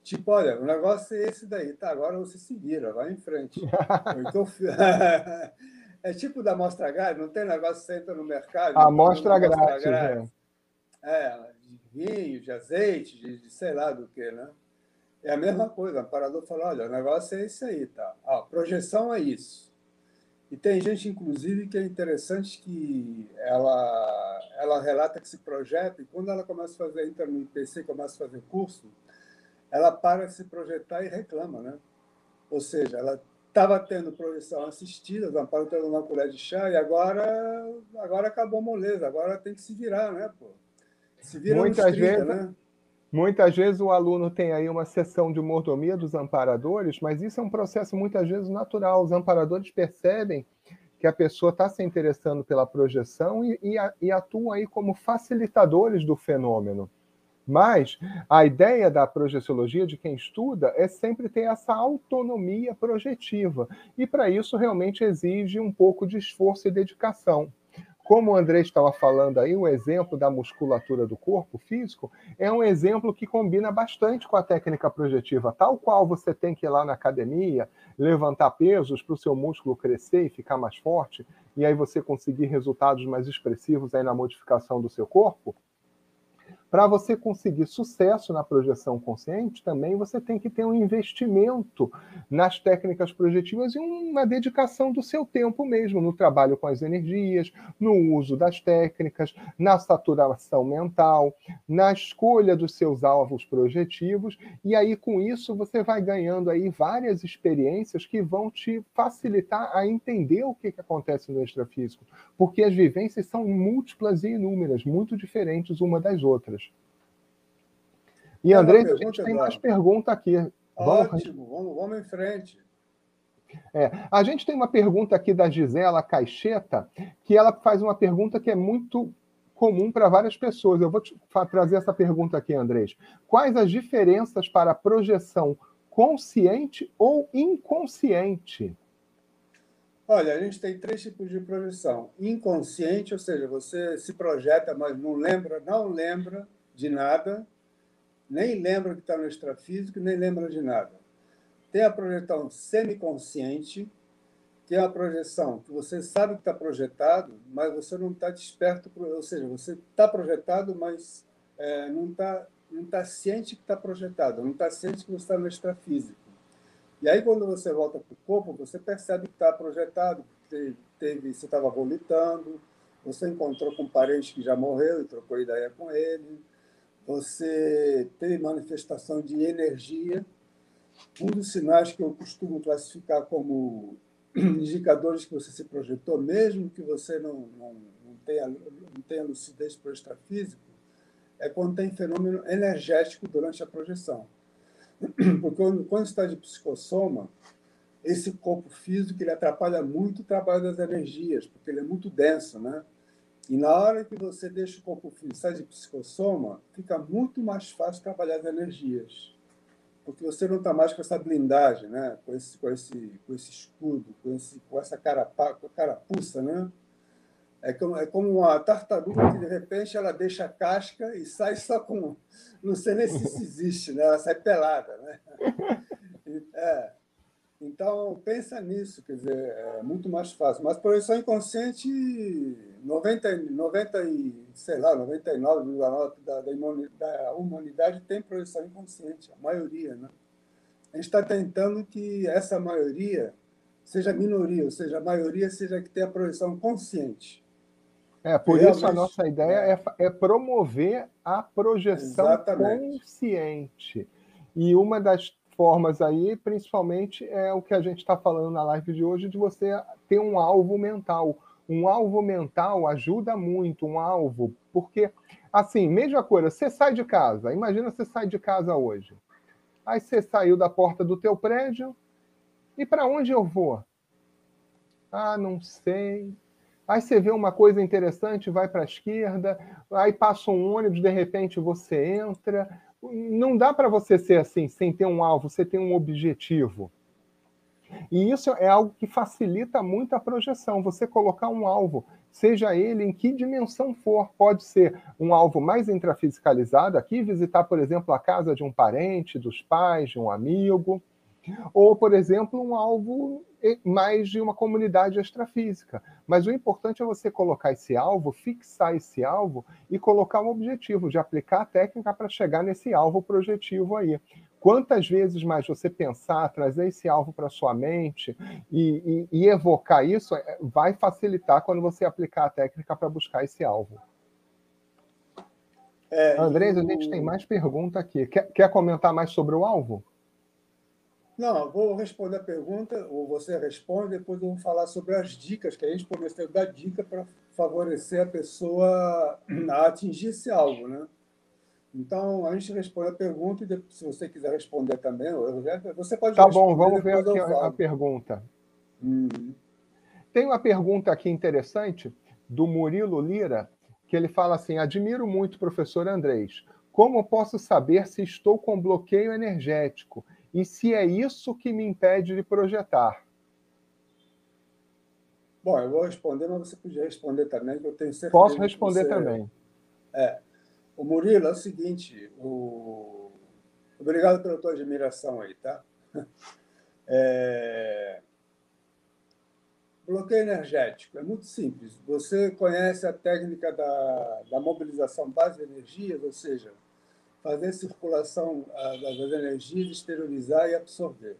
Speaker 1: Tipo, olha, o negócio é esse daí, tá? Agora você se vira, vai em frente. (laughs) então, (laughs) é tipo da amostra grátis, não tem negócio que você entra no mercado.
Speaker 2: A amostra grátis. grátis.
Speaker 1: É. é, de vinho, de azeite, de, de, sei lá do que, né? É a mesma coisa. O amparador fala: olha, o negócio é esse aí, tá? A projeção é isso. E tem gente, inclusive, que é interessante que ela, ela relata que se projeta, e quando ela começa a fazer, entra no IPC, começa a fazer curso, ela para de se projetar e reclama, né? Ou seja, ela estava tendo projeção assistida, Amparo tendo uma colher de chá, e agora, agora acabou a moleza, agora tem que se virar, né, pô?
Speaker 2: Se vira Muitas 30, vezes, né? Muitas vezes o aluno tem aí uma sessão de mordomia dos amparadores, mas isso é um processo muitas vezes natural. Os amparadores percebem que a pessoa está se interessando pela projeção e, e, e atuam aí como facilitadores do fenômeno. Mas a ideia da projeciologia, de quem estuda, é sempre ter essa autonomia projetiva. E para isso realmente exige um pouco de esforço e dedicação como o André estava falando aí, o exemplo da musculatura do corpo físico é um exemplo que combina bastante com a técnica projetiva, tal qual você tem que ir lá na academia, levantar pesos para o seu músculo crescer e ficar mais forte, e aí você conseguir resultados mais expressivos aí na modificação do seu corpo. Para você conseguir sucesso na projeção consciente, também você tem que ter um investimento nas técnicas projetivas e uma dedicação do seu tempo mesmo, no trabalho com as energias, no uso das técnicas, na saturação mental, na escolha dos seus alvos projetivos, e aí com isso você vai ganhando aí várias experiências que vão te facilitar a entender o que, que acontece no extrafísico, porque as vivências são múltiplas e inúmeras, muito diferentes uma das outras. E, André, a gente tem mais pergunta aqui.
Speaker 1: Ótimo, vamos, vamos em frente.
Speaker 2: É, a gente tem uma pergunta aqui da Gisela Caixeta, que ela faz uma pergunta que é muito comum para várias pessoas. Eu vou te trazer essa pergunta aqui, Andrés. Quais as diferenças para projeção consciente ou inconsciente?
Speaker 1: Olha, a gente tem três tipos de projeção. Inconsciente, ou seja, você se projeta, mas não lembra, não lembra de nada nem lembra que está no extrafísico, nem lembra de nada. Tem a projeção semiconsciente, que é a projeção que você sabe que está projetado, mas você não está desperto, ou seja, você está projetado, mas é, não está não está ciente que está projetado, não está ciente que você está no extrafísico. E aí, quando você volta para o corpo, você percebe que está projetado, que teve, você estava volitando, você encontrou com um parente que já morreu e trocou ideia com ele, você teve manifestação de energia. Um dos sinais que eu costumo classificar como (clears throat) indicadores que você se projetou, mesmo que você não, não, não, tenha, não tenha lucidez para o extrafísico, é quando tem fenômeno energético durante a projeção. (clears throat) Porque quando, está de psicossoma, esse corpo físico ele atrapalha muito o trabalho das energias, porque ele é muito denso, né? E na hora que você deixa o corpo físico sai de psicossoma, fica muito mais fácil trabalhar as energias. Porque você não está mais com essa blindagem, né? com, esse, com, esse, com esse escudo, com, esse, com essa carapa, com carapuça, né? É como, é como uma tartaruga que, de repente, ela deixa a casca e sai só com. Não sei nem se isso existe, né? ela sai pelada. Né? (laughs) É. Então, pensa nisso, quer dizer, é muito mais fácil. Mas projeção inconsciente, 90, 90 e, sei lá, 99,9% da, da humanidade tem projeção inconsciente, a maioria. Né? A gente está tentando que essa maioria seja minoria, ou seja, a maioria seja que tenha projeção consciente.
Speaker 2: É, por Realmente, isso a nossa ideia é, é promover a projeção Exatamente. consciente. E uma das formas aí, principalmente, é o que a gente está falando na live de hoje, de você ter um alvo mental. Um alvo mental ajuda muito, um alvo, porque, assim, mesma coisa, você sai de casa, imagina você sai de casa hoje. Aí você saiu da porta do teu prédio, e para onde eu vou? Ah, não sei, Aí você vê uma coisa interessante, vai para a esquerda, aí passa um ônibus, de repente você entra. Não dá para você ser assim, sem ter um alvo, você tem um objetivo. E isso é algo que facilita muito a projeção. Você colocar um alvo, seja ele em que dimensão for, pode ser um alvo mais intrafisicalizado, aqui visitar, por exemplo, a casa de um parente, dos pais, de um amigo, ou, por exemplo, um alvo mais de uma comunidade extrafísica. Mas o importante é você colocar esse alvo, fixar esse alvo e colocar um objetivo, de aplicar a técnica para chegar nesse alvo projetivo aí. Quantas vezes mais você pensar, trazer esse alvo para sua mente e, e, e, evocar isso, é, vai facilitar quando você aplicar a técnica para buscar esse alvo. É, Andrés, a gente tem mais pergunta aqui. Quer, quer comentar mais sobre o alvo?
Speaker 1: Não, vou responder a pergunta, ou você responde, depois eu vou falar sobre as dicas, que a gente a dar dica para favorecer a pessoa a atingir esse alvo, né? Então, a gente responde a pergunta e depois, se você quiser responder também, você pode
Speaker 2: Tá bom, vamos ver aqui a, a pergunta. Uhum. Tem uma pergunta aqui interessante do Murilo Lira, que ele fala assim: Admiro muito o professor Andrés. Como posso saber se estou com bloqueio energético? E se é isso que me impede de projetar?
Speaker 1: Bom, eu vou responder, mas você podia responder também, que eu tenho certeza.
Speaker 2: Posso responder você... também.
Speaker 1: É. O Murilo é o seguinte, o... obrigado pela tua admiração aí, tá? (laughs) É... Bloqueio energético é muito simples. Você conhece a técnica da, da mobilização base de energias, ou seja, fazer circulação das energias, exteriorizar e absorver.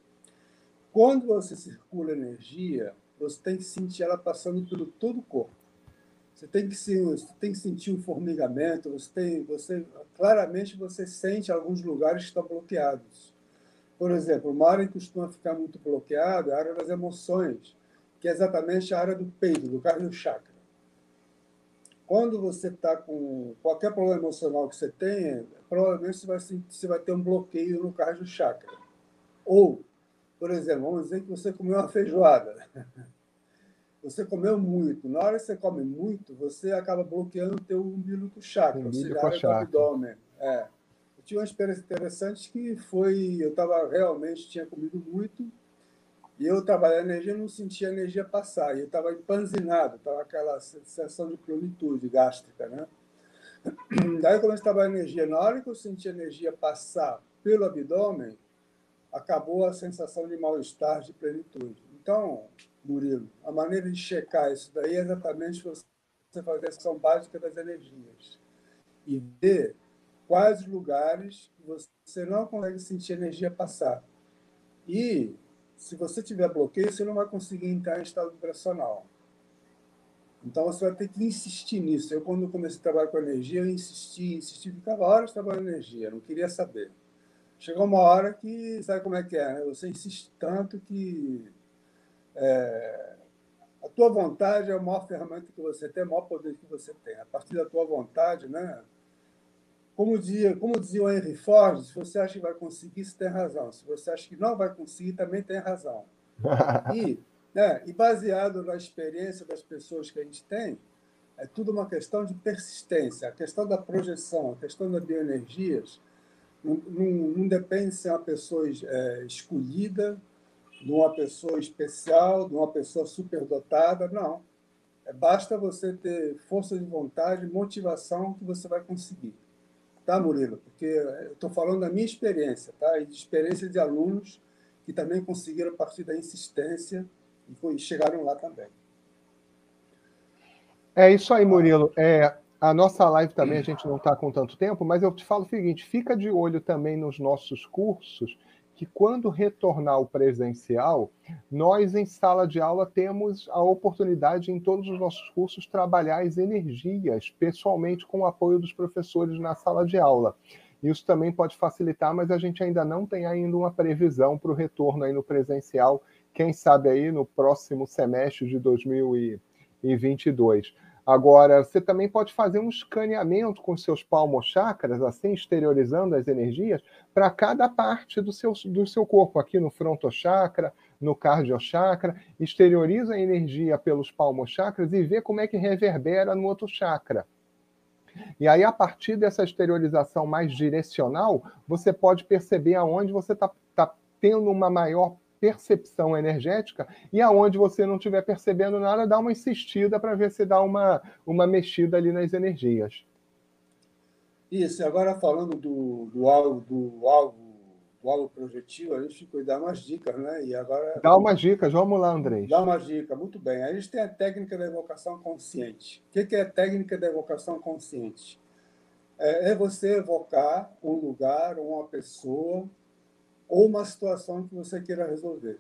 Speaker 1: Quando você circula energia, você tem que sentir ela passando por todo o corpo. Você tem que, você tem que sentir um formigamento, você tem, você, claramente você sente alguns lugares que estão bloqueados. Por exemplo, uma área que costuma ficar muito bloqueada é a área das emoções, que é exatamente a área do peito, do cardio chakra. Quando você está com qualquer problema emocional que você tenha, provavelmente você vai, você vai ter um bloqueio no cardio chakra. Ou, por exemplo, vamos dizer que você comeu uma feijoada. (laughs) Você comeu muito. Na hora que você come muito, você acaba bloqueando o teu umbilico chakra, área do abdômen. É. Eu tinha uma experiência interessante que foi, eu estava realmente, tinha comido muito, e eu trabalhando energia, não sentia a energia passar. E eu estava empanzinado, estava aquela sensação de plenitude gástrica, né? (clears throat) Daí eu comecei a energia. Na hora que eu senti a energia passar pelo abdômen, acabou a sensação de mal-estar, de plenitude. Então, Murilo, a maneira de checar isso daí é exatamente você fazer a ação básica das energias e ver quais lugares você não consegue sentir energia passar. E se você tiver bloqueio, você não vai conseguir entrar em estado vibracional. Então você vai ter que insistir nisso. Eu, quando comecei a trabalhar com energia, eu insisti, insisti, ficava horas trabalhando energia, não queria saber. Chegou uma hora que, sabe como é que é? Né? Você insiste tanto que é, a tua vontade é a maior ferramenta que você tem, é o maior poder que você tem. A partir da tua vontade, né? Como dizia, como dizia o Henry Ford, se você acha que vai conseguir, você tem razão. Se você acha que não vai conseguir, também tem razão. (laughs) E, né, e baseado na experiência das pessoas que a gente tem, é tudo uma questão de persistência. A questão da projeção, a questão das bioenergias, não, não, não depende de ser uma pessoa é, escolhida, de uma pessoa especial, de uma pessoa superdotada, não. É, basta você ter força de vontade, motivação que você vai conseguir tá, Murilo? Porque eu estou falando da minha experiência, tá? E de experiência de alunos que também conseguiram, a partir da insistência, e chegaram lá também.
Speaker 2: É isso aí, Murilo. É, a nossa live também a gente não está com tanto tempo, mas eu te falo o seguinte: fica de olho também nos nossos cursos que quando retornar o presencial, nós em sala de aula temos a oportunidade em todos os nossos cursos trabalhar as energias pessoalmente com o apoio dos professores na sala de aula. Isso também pode facilitar, mas a gente ainda não tem ainda uma previsão para o retorno aí no presencial, quem sabe aí no próximo semestre de 2022. Agora, você também pode fazer um escaneamento com seus palmochakras, assim, exteriorizando as energias, para cada parte do seu, do seu corpo, aqui no frontochakra, no cardiochakra, exterioriza a energia pelos palmochakras e vê como é que reverbera no outro chakra. E aí, a partir dessa exteriorização mais direcional, você pode perceber aonde você está tá tendo uma maior percepção energética e aonde você não estiver percebendo nada, dá uma insistida para ver se dá uma, uma mexida ali nas energias.
Speaker 1: Isso, agora falando do, do alvo, do alvo, do alvo projetivo, a gente ficou dar umas dicas, né? E agora.
Speaker 2: Dá umas dicas, vamos lá, André.
Speaker 1: Dá umas dicas, muito bem. A gente tem a técnica da evocação consciente. O que é a técnica da evocação consciente? É, é você evocar um lugar, uma pessoa, ou uma situação que você queira resolver.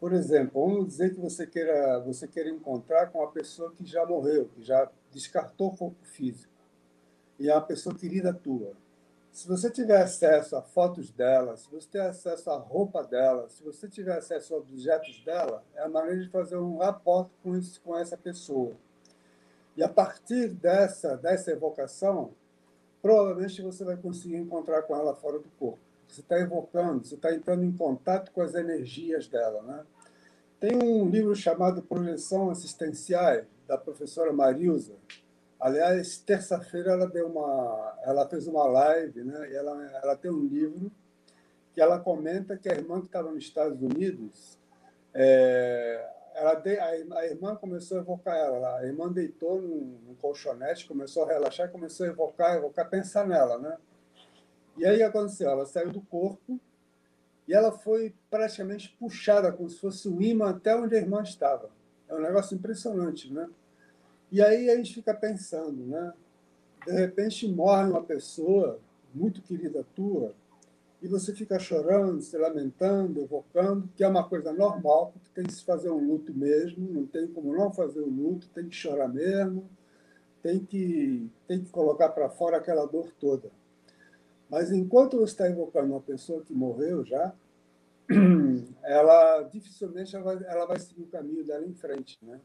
Speaker 1: Por exemplo, vamos dizer que você queira, você queira encontrar com uma pessoa que já morreu, que já descartou o corpo físico, e é uma pessoa querida tua. Se você tiver acesso a fotos dela, se você tiver acesso à roupa dela, se você tiver acesso a objetos dela, é a maneira de fazer um rapport com, isso, com essa pessoa. E a partir dessa, dessa evocação, provavelmente você vai conseguir encontrar com ela fora do corpo. Você está evocando, você está entrando em contato com as energias dela. Né? Tem um livro chamado Projeção Assistencial, da professora Marilza. Aliás, terça-feira ela deu uma, ela fez uma live, né? E ela, ela tem um livro que ela comenta que a irmã que estava nos Estados Unidos, é, ela de, a, a, irmã começou a evocar ela. A irmã deitou num, num colchonete, começou a relaxar, começou a evocar, evocar, pensar nela, né? E aí aconteceu? Ela saiu do corpo e ela foi praticamente puxada, como se fosse um imã até onde a irmã estava. É um negócio impressionante, né? E aí a gente fica pensando, né? De repente morre uma pessoa muito querida tua e você fica chorando, se lamentando, evocando, que é uma coisa normal, porque tem que se fazer um luto mesmo, não tem como não fazer o um luto, tem que chorar mesmo, tem que, tem que colocar para fora aquela dor toda. Mas enquanto você está invocando uma pessoa que morreu já, (clears throat) ela dificilmente ela vai, ela vai seguir o caminho dela em frente. Né?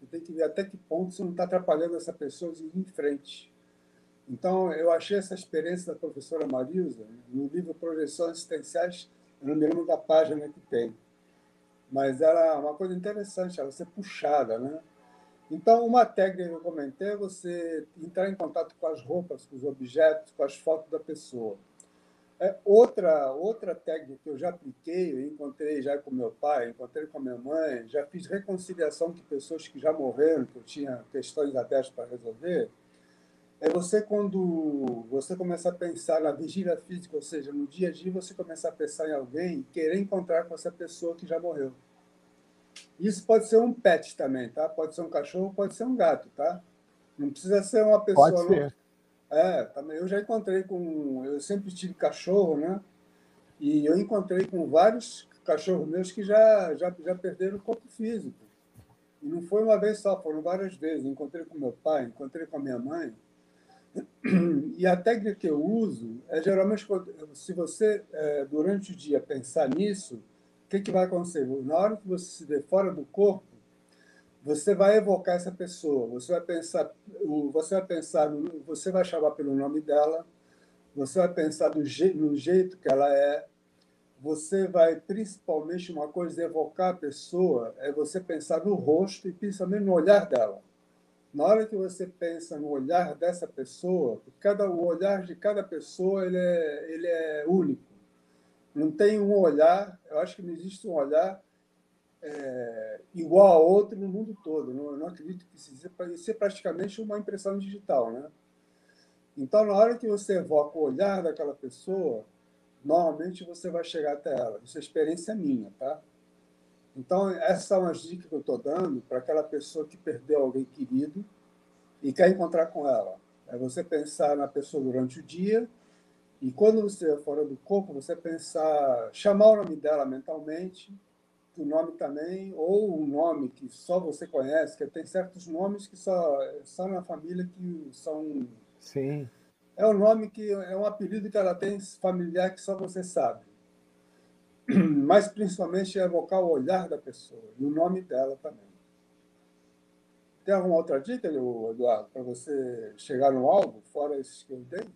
Speaker 1: Você tem que ver até que ponto você não está atrapalhando essa pessoa de ir em frente. Então, eu achei essa experiência da professora Marisa no livro Projeções Existenciais, eu não me lembro da página que tem. Mas era uma coisa interessante, ela ser puxada, né? Então, uma técnica que eu comentei é você entrar em contato com as roupas, com os objetos, com as fotos da pessoa. É, outra, outra técnica que eu já apliquei, eu encontrei já com meu pai, encontrei com minha mãe, já fiz reconciliação com pessoas que já morreram, que eu tinha questões abertas para resolver, é você quando você começa a pensar na vigília física, ou seja, no dia a dia você começa a pensar em alguém querer encontrar com essa pessoa que já morreu. Isso pode ser um pet também, tá? Pode ser um cachorro, pode ser um gato, tá? Não precisa ser uma pessoa.
Speaker 2: Pode ser.
Speaker 1: É, também. Eu já encontrei com. Eu sempre tive cachorro, né? E eu encontrei com vários cachorros meus que já, já, já perderam o corpo físico. E não foi uma vez só, foram várias vezes. Encontrei com meu pai, encontrei com a minha mãe. E a técnica que eu uso é geralmente se você, é, durante o dia, pensar nisso, que, que vai acontecer? Na hora que você se der fora do corpo, você vai evocar essa pessoa, você vai pensar, você vai pensar, você vai chamar pelo nome dela, você vai pensar je, no jeito que ela é, você vai principalmente uma coisa evocar a pessoa é você pensar no rosto e principalmente no olhar dela. Na hora que você pensa no olhar dessa pessoa, cada o olhar de cada pessoa ele é, ele é único. Não tem um olhar, eu acho que não existe um olhar é, igual a outro no mundo todo. Não, eu não acredito que isso, é praticamente uma impressão digital, né? Então, na hora que você evoca o olhar daquela pessoa, normalmente você vai chegar até ela. Isso é experiência minha, tá? Então, essas são as dicas que eu estou dando para aquela pessoa que perdeu alguém querido e quer encontrar com ela. É você pensar na pessoa durante o dia e quando você é fora do corpo, você pensar, chamar o nome dela mentalmente o nome também, ou um nome que só você conhece, que tem certos nomes que só, só na família que são.
Speaker 2: Sim.
Speaker 1: É um nome que é um apelido que ela tem familiar que só você sabe. (clears throat) Mas principalmente é evocar o olhar da pessoa e o nome dela também. Tem alguma outra dica, Eduardo, para você chegar no alvo, fora esses que eu dei?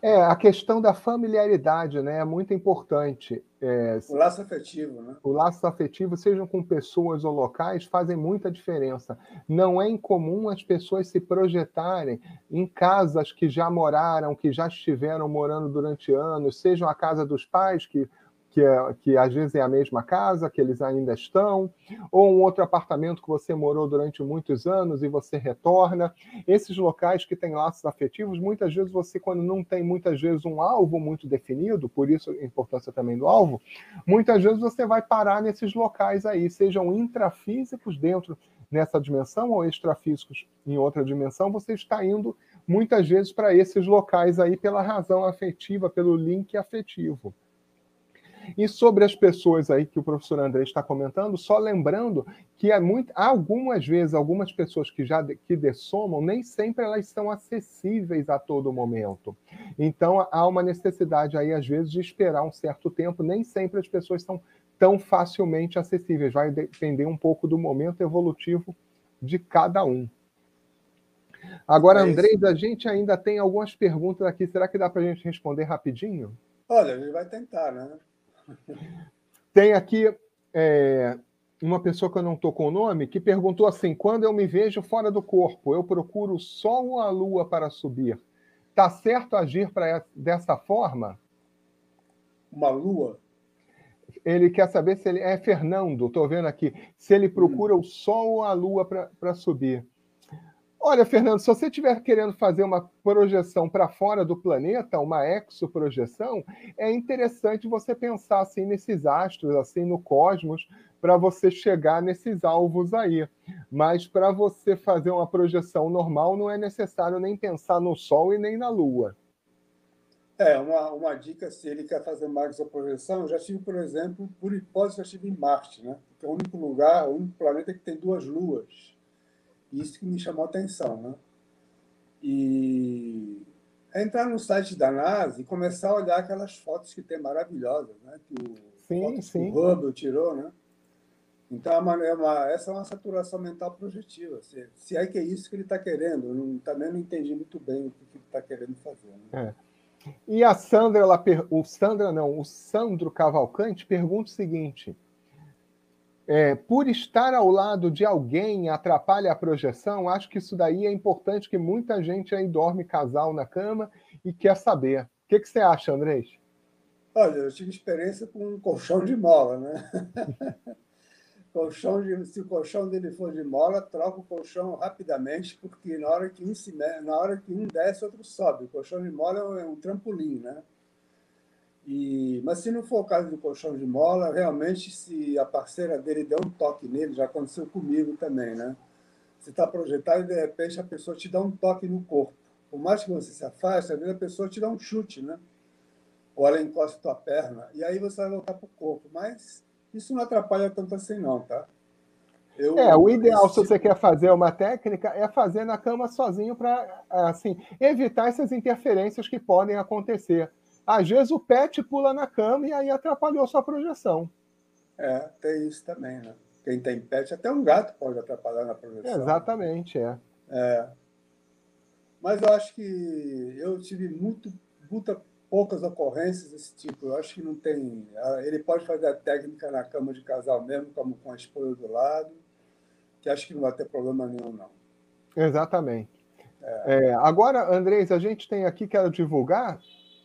Speaker 2: É, a questão da familiaridade né, é muito importante. É,
Speaker 1: o laço afetivo, né?
Speaker 2: O laço afetivo, sejam com pessoas ou locais, fazem muita diferença. Não é incomum as pessoas se projetarem em casas que já moraram, que já estiveram morando durante anos, sejam a casa dos pais, que que, é, que às vezes é a mesma casa, que eles ainda estão, ou um outro apartamento que você morou durante muitos anos e você retorna. Esses locais que têm laços afetivos, muitas vezes você, quando não tem muitas vezes um alvo muito definido, por isso a importância também do alvo, muitas vezes você vai parar nesses locais aí, sejam intrafísicos dentro nessa dimensão ou extrafísicos em outra dimensão, você está indo muitas vezes para esses locais aí pela razão afetiva, pelo link afetivo. E sobre as pessoas aí que o professor André está comentando, só lembrando que há, muito, algumas vezes, algumas pessoas que já de, que dessomam, nem sempre elas são acessíveis a todo momento. Então, há uma necessidade aí, às vezes, de esperar um certo tempo. Nem sempre as pessoas são tão facilmente acessíveis. Vai depender um pouco do momento evolutivo de cada um. Agora, é Andrés, a gente ainda tem algumas perguntas aqui. Será que dá para a gente responder rapidinho?
Speaker 1: Olha, a gente vai tentar, né?
Speaker 2: Tem aqui é, uma pessoa que eu não estou com o nome que perguntou assim: quando eu me vejo fora do corpo, eu procuro o sol ou a lua para subir? Tá certo agir pra, dessa forma?
Speaker 1: Uma lua?
Speaker 2: Ele quer saber se ele é Fernando, estou vendo aqui, se ele procura hum. o sol ou a lua para subir. Olha, Fernando, se você estiver querendo fazer uma projeção para fora do planeta, uma exoprojeção, é interessante você pensar assim nesses astros, assim no cosmos, para você chegar nesses alvos aí. Mas para você fazer uma projeção normal, não é necessário nem pensar no Sol e nem na Lua.
Speaker 1: É, uma, uma dica, se ele quer fazer uma exoprojeção, eu já tive, por exemplo, por hipótese, já estive em Marte, né? que é o único lugar, o único planeta que tem duas luas. Isso que me chamou a atenção. Né? E entrar no site da NASA e começar a olhar aquelas fotos que tem maravilhosas, né? que o,
Speaker 2: sim, sim.
Speaker 1: o Hubble tirou. Né? Então, é uma, é uma, essa é uma saturação mental projetiva. Se, se é que é isso que ele está querendo. Eu não, também não entendi muito bem o que, que ele está querendo fazer. Né?
Speaker 2: É. E a Sandra, ela, o Sandra não, o Sandro Cavalcante pergunta o seguinte: é, por estar ao lado de alguém atrapalha a projeção, acho que isso daí é importante, que muita gente aí dorme casal na cama e quer saber. O que, que você acha, Andrés?
Speaker 1: Olha, eu tive experiência com um colchão de mola, né? (laughs) colchão de, se o colchão dele for de mola, troca o colchão rapidamente, porque na hora que um, se, na hora que um desce, outro sobe. O colchão de mola é um trampolim, né? E, mas se não for o caso do colchão de mola, realmente, se a parceira dele der um toque nele, já aconteceu comigo também, né? Você está projetado e de repente a pessoa te dá um toque no corpo. Por mais que você se afaste, às vezes a pessoa te dá um chute, né? Ou ela encosta a tua perna, e aí você vai voltar para o corpo. Mas isso não atrapalha tanto assim, não, tá?
Speaker 2: Eu, é, o ideal, se você quer fazer uma técnica, é fazer na cama sozinho para assim, evitar essas interferências que podem acontecer. Às vezes o pet pula na cama e aí atrapalhou sua projeção.
Speaker 1: É, tem isso também, né? Quem tem pet, até um gato pode atrapalhar na projeção.
Speaker 2: Exatamente, é.
Speaker 1: é. Mas eu acho que eu tive muito, muita, poucas ocorrências desse tipo. Eu acho que não tem. Ele pode fazer a técnica na cama de casal mesmo, como com a esposa do lado, que acho que não vai ter problema nenhum, não.
Speaker 2: Exatamente. É. É, agora, Andrés, a gente tem aqui, quero divulgar,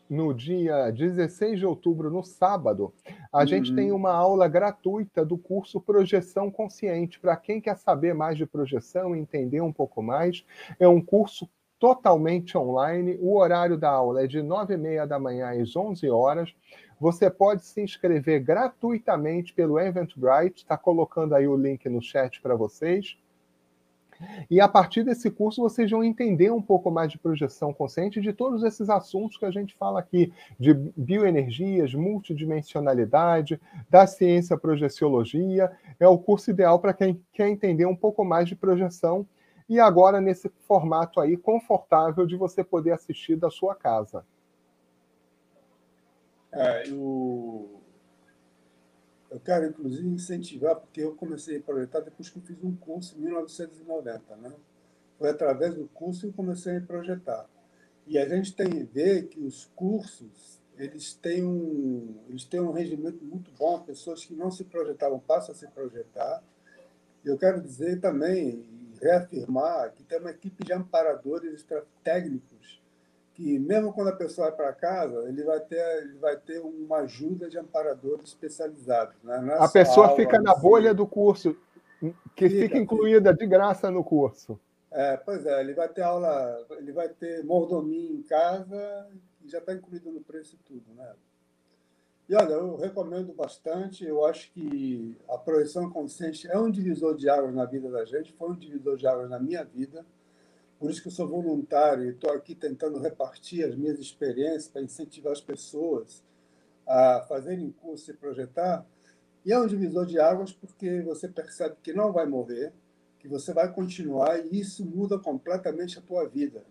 Speaker 2: no dia 16 de outubro, no sábado, a uhum. gente tem uma aula gratuita do curso Projeção Consciente. Para quem quer saber mais de projeção, entender um pouco mais, é um curso totalmente online. O horário da aula é de 9h30 da manhã às 11 horas. Você pode se inscrever gratuitamente pelo Eventbrite, está colocando aí o link no chat para vocês. E a partir desse curso vocês vão entender um pouco mais de projeção consciente de todos esses assuntos que a gente fala aqui, de bioenergias, multidimensionalidade, da ciência projeciologia. É o curso ideal para quem quer entender um pouco mais de projeção e agora nesse formato aí confortável de você poder assistir da sua casa.
Speaker 1: É, eu, eu quero, inclusive, incentivar, porque eu comecei a projetar depois que eu fiz um curso em 1990. Né? Foi através do curso que eu comecei a projetar. E a gente tem que ver que os cursos eles têm um, eles têm um rendimento muito bom. Pessoas que não se projetavam passam a se projetar. Eu quero dizer também, reafirmar, que tem uma equipe de amparadores técnicos que mesmo quando a pessoa vai para casa, ele vai ter, ele vai ter uma ajuda de amparadores especializados. Né?
Speaker 2: É a pessoa fica na bolha do curso, que fica, fica incluída de graça no curso.
Speaker 1: É, pois é, ele vai ter aula, ele vai ter mordomia em casa, e já está incluído no preço e tudo, né? E olha, eu recomendo bastante, eu acho que a projeção consciente é um divisor de águas na vida da gente, foi um divisor de águas na minha vida por isso que eu sou voluntário e estou aqui tentando repartir as minhas experiências para incentivar as pessoas a fazerem curso e projetar. E é um divisor de águas porque você percebe que não vai morrer, que você vai continuar e isso muda completamente a tua vida.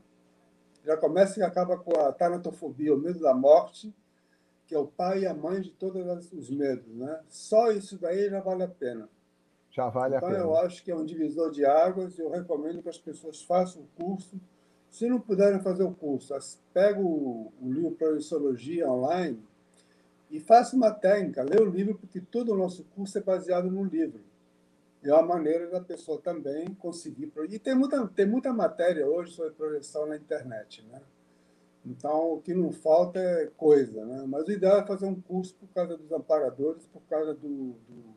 Speaker 1: Já começa e acaba com a tanatofobia, o medo da morte, que é o pai e a mãe de todos os medos. Né? Só isso daí já vale a pena.
Speaker 2: Já vale
Speaker 1: então,
Speaker 2: a pena.
Speaker 1: eu acho que é um divisor de águas. Eu recomendo que as pessoas façam o curso. Se não puderem fazer o curso, pega o, o livro Projeciologia online e faça uma técnica. Lê o livro, porque todo o nosso curso é baseado no livro. É uma maneira da pessoa também conseguir. E tem muita, tem muita matéria hoje sobre projeção na internet. Né? Então, o que não falta é coisa. Né? Mas o ideal é fazer um curso por causa dos amparadores, por causa do, do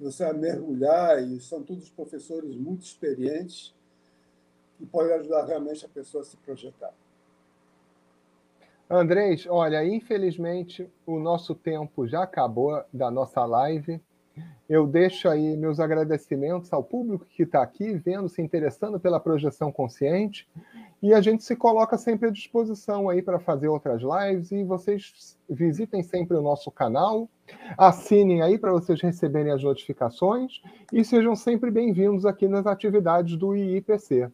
Speaker 1: você vai mergulhar, e são todos professores muito experientes, que podem ajudar realmente a pessoa a se projetar.
Speaker 2: Andrés, olha, infelizmente o nosso tempo já acabou da nossa live. Eu deixo aí meus agradecimentos ao público que está aqui, vendo, se interessando pela projeção consciente. E a gente se coloca sempre à disposição aí para fazer outras lives. E vocês visitem sempre o nosso canal, assinem aí para vocês receberem as notificações e sejam sempre bem-vindos aqui nas atividades do IIPC.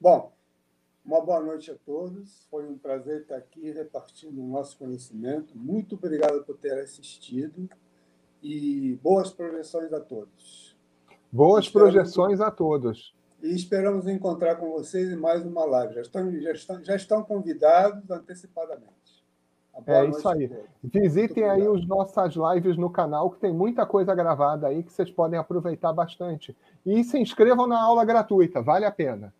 Speaker 1: Bom, uma boa noite a todos. Foi um prazer estar aqui repartindo o nosso conhecimento. Muito obrigado por ter assistido e boas projeções a todos.
Speaker 2: Boas Esperamos... projeções a todos
Speaker 1: e esperamos encontrar com vocês em mais uma live. Já estão, já estão, já estão convidados antecipadamente.
Speaker 2: É isso aí. Visitem aí os nossas lives no canal, que tem muita coisa gravada aí que vocês podem aproveitar bastante. E se inscrevam na aula gratuita, vale a pena.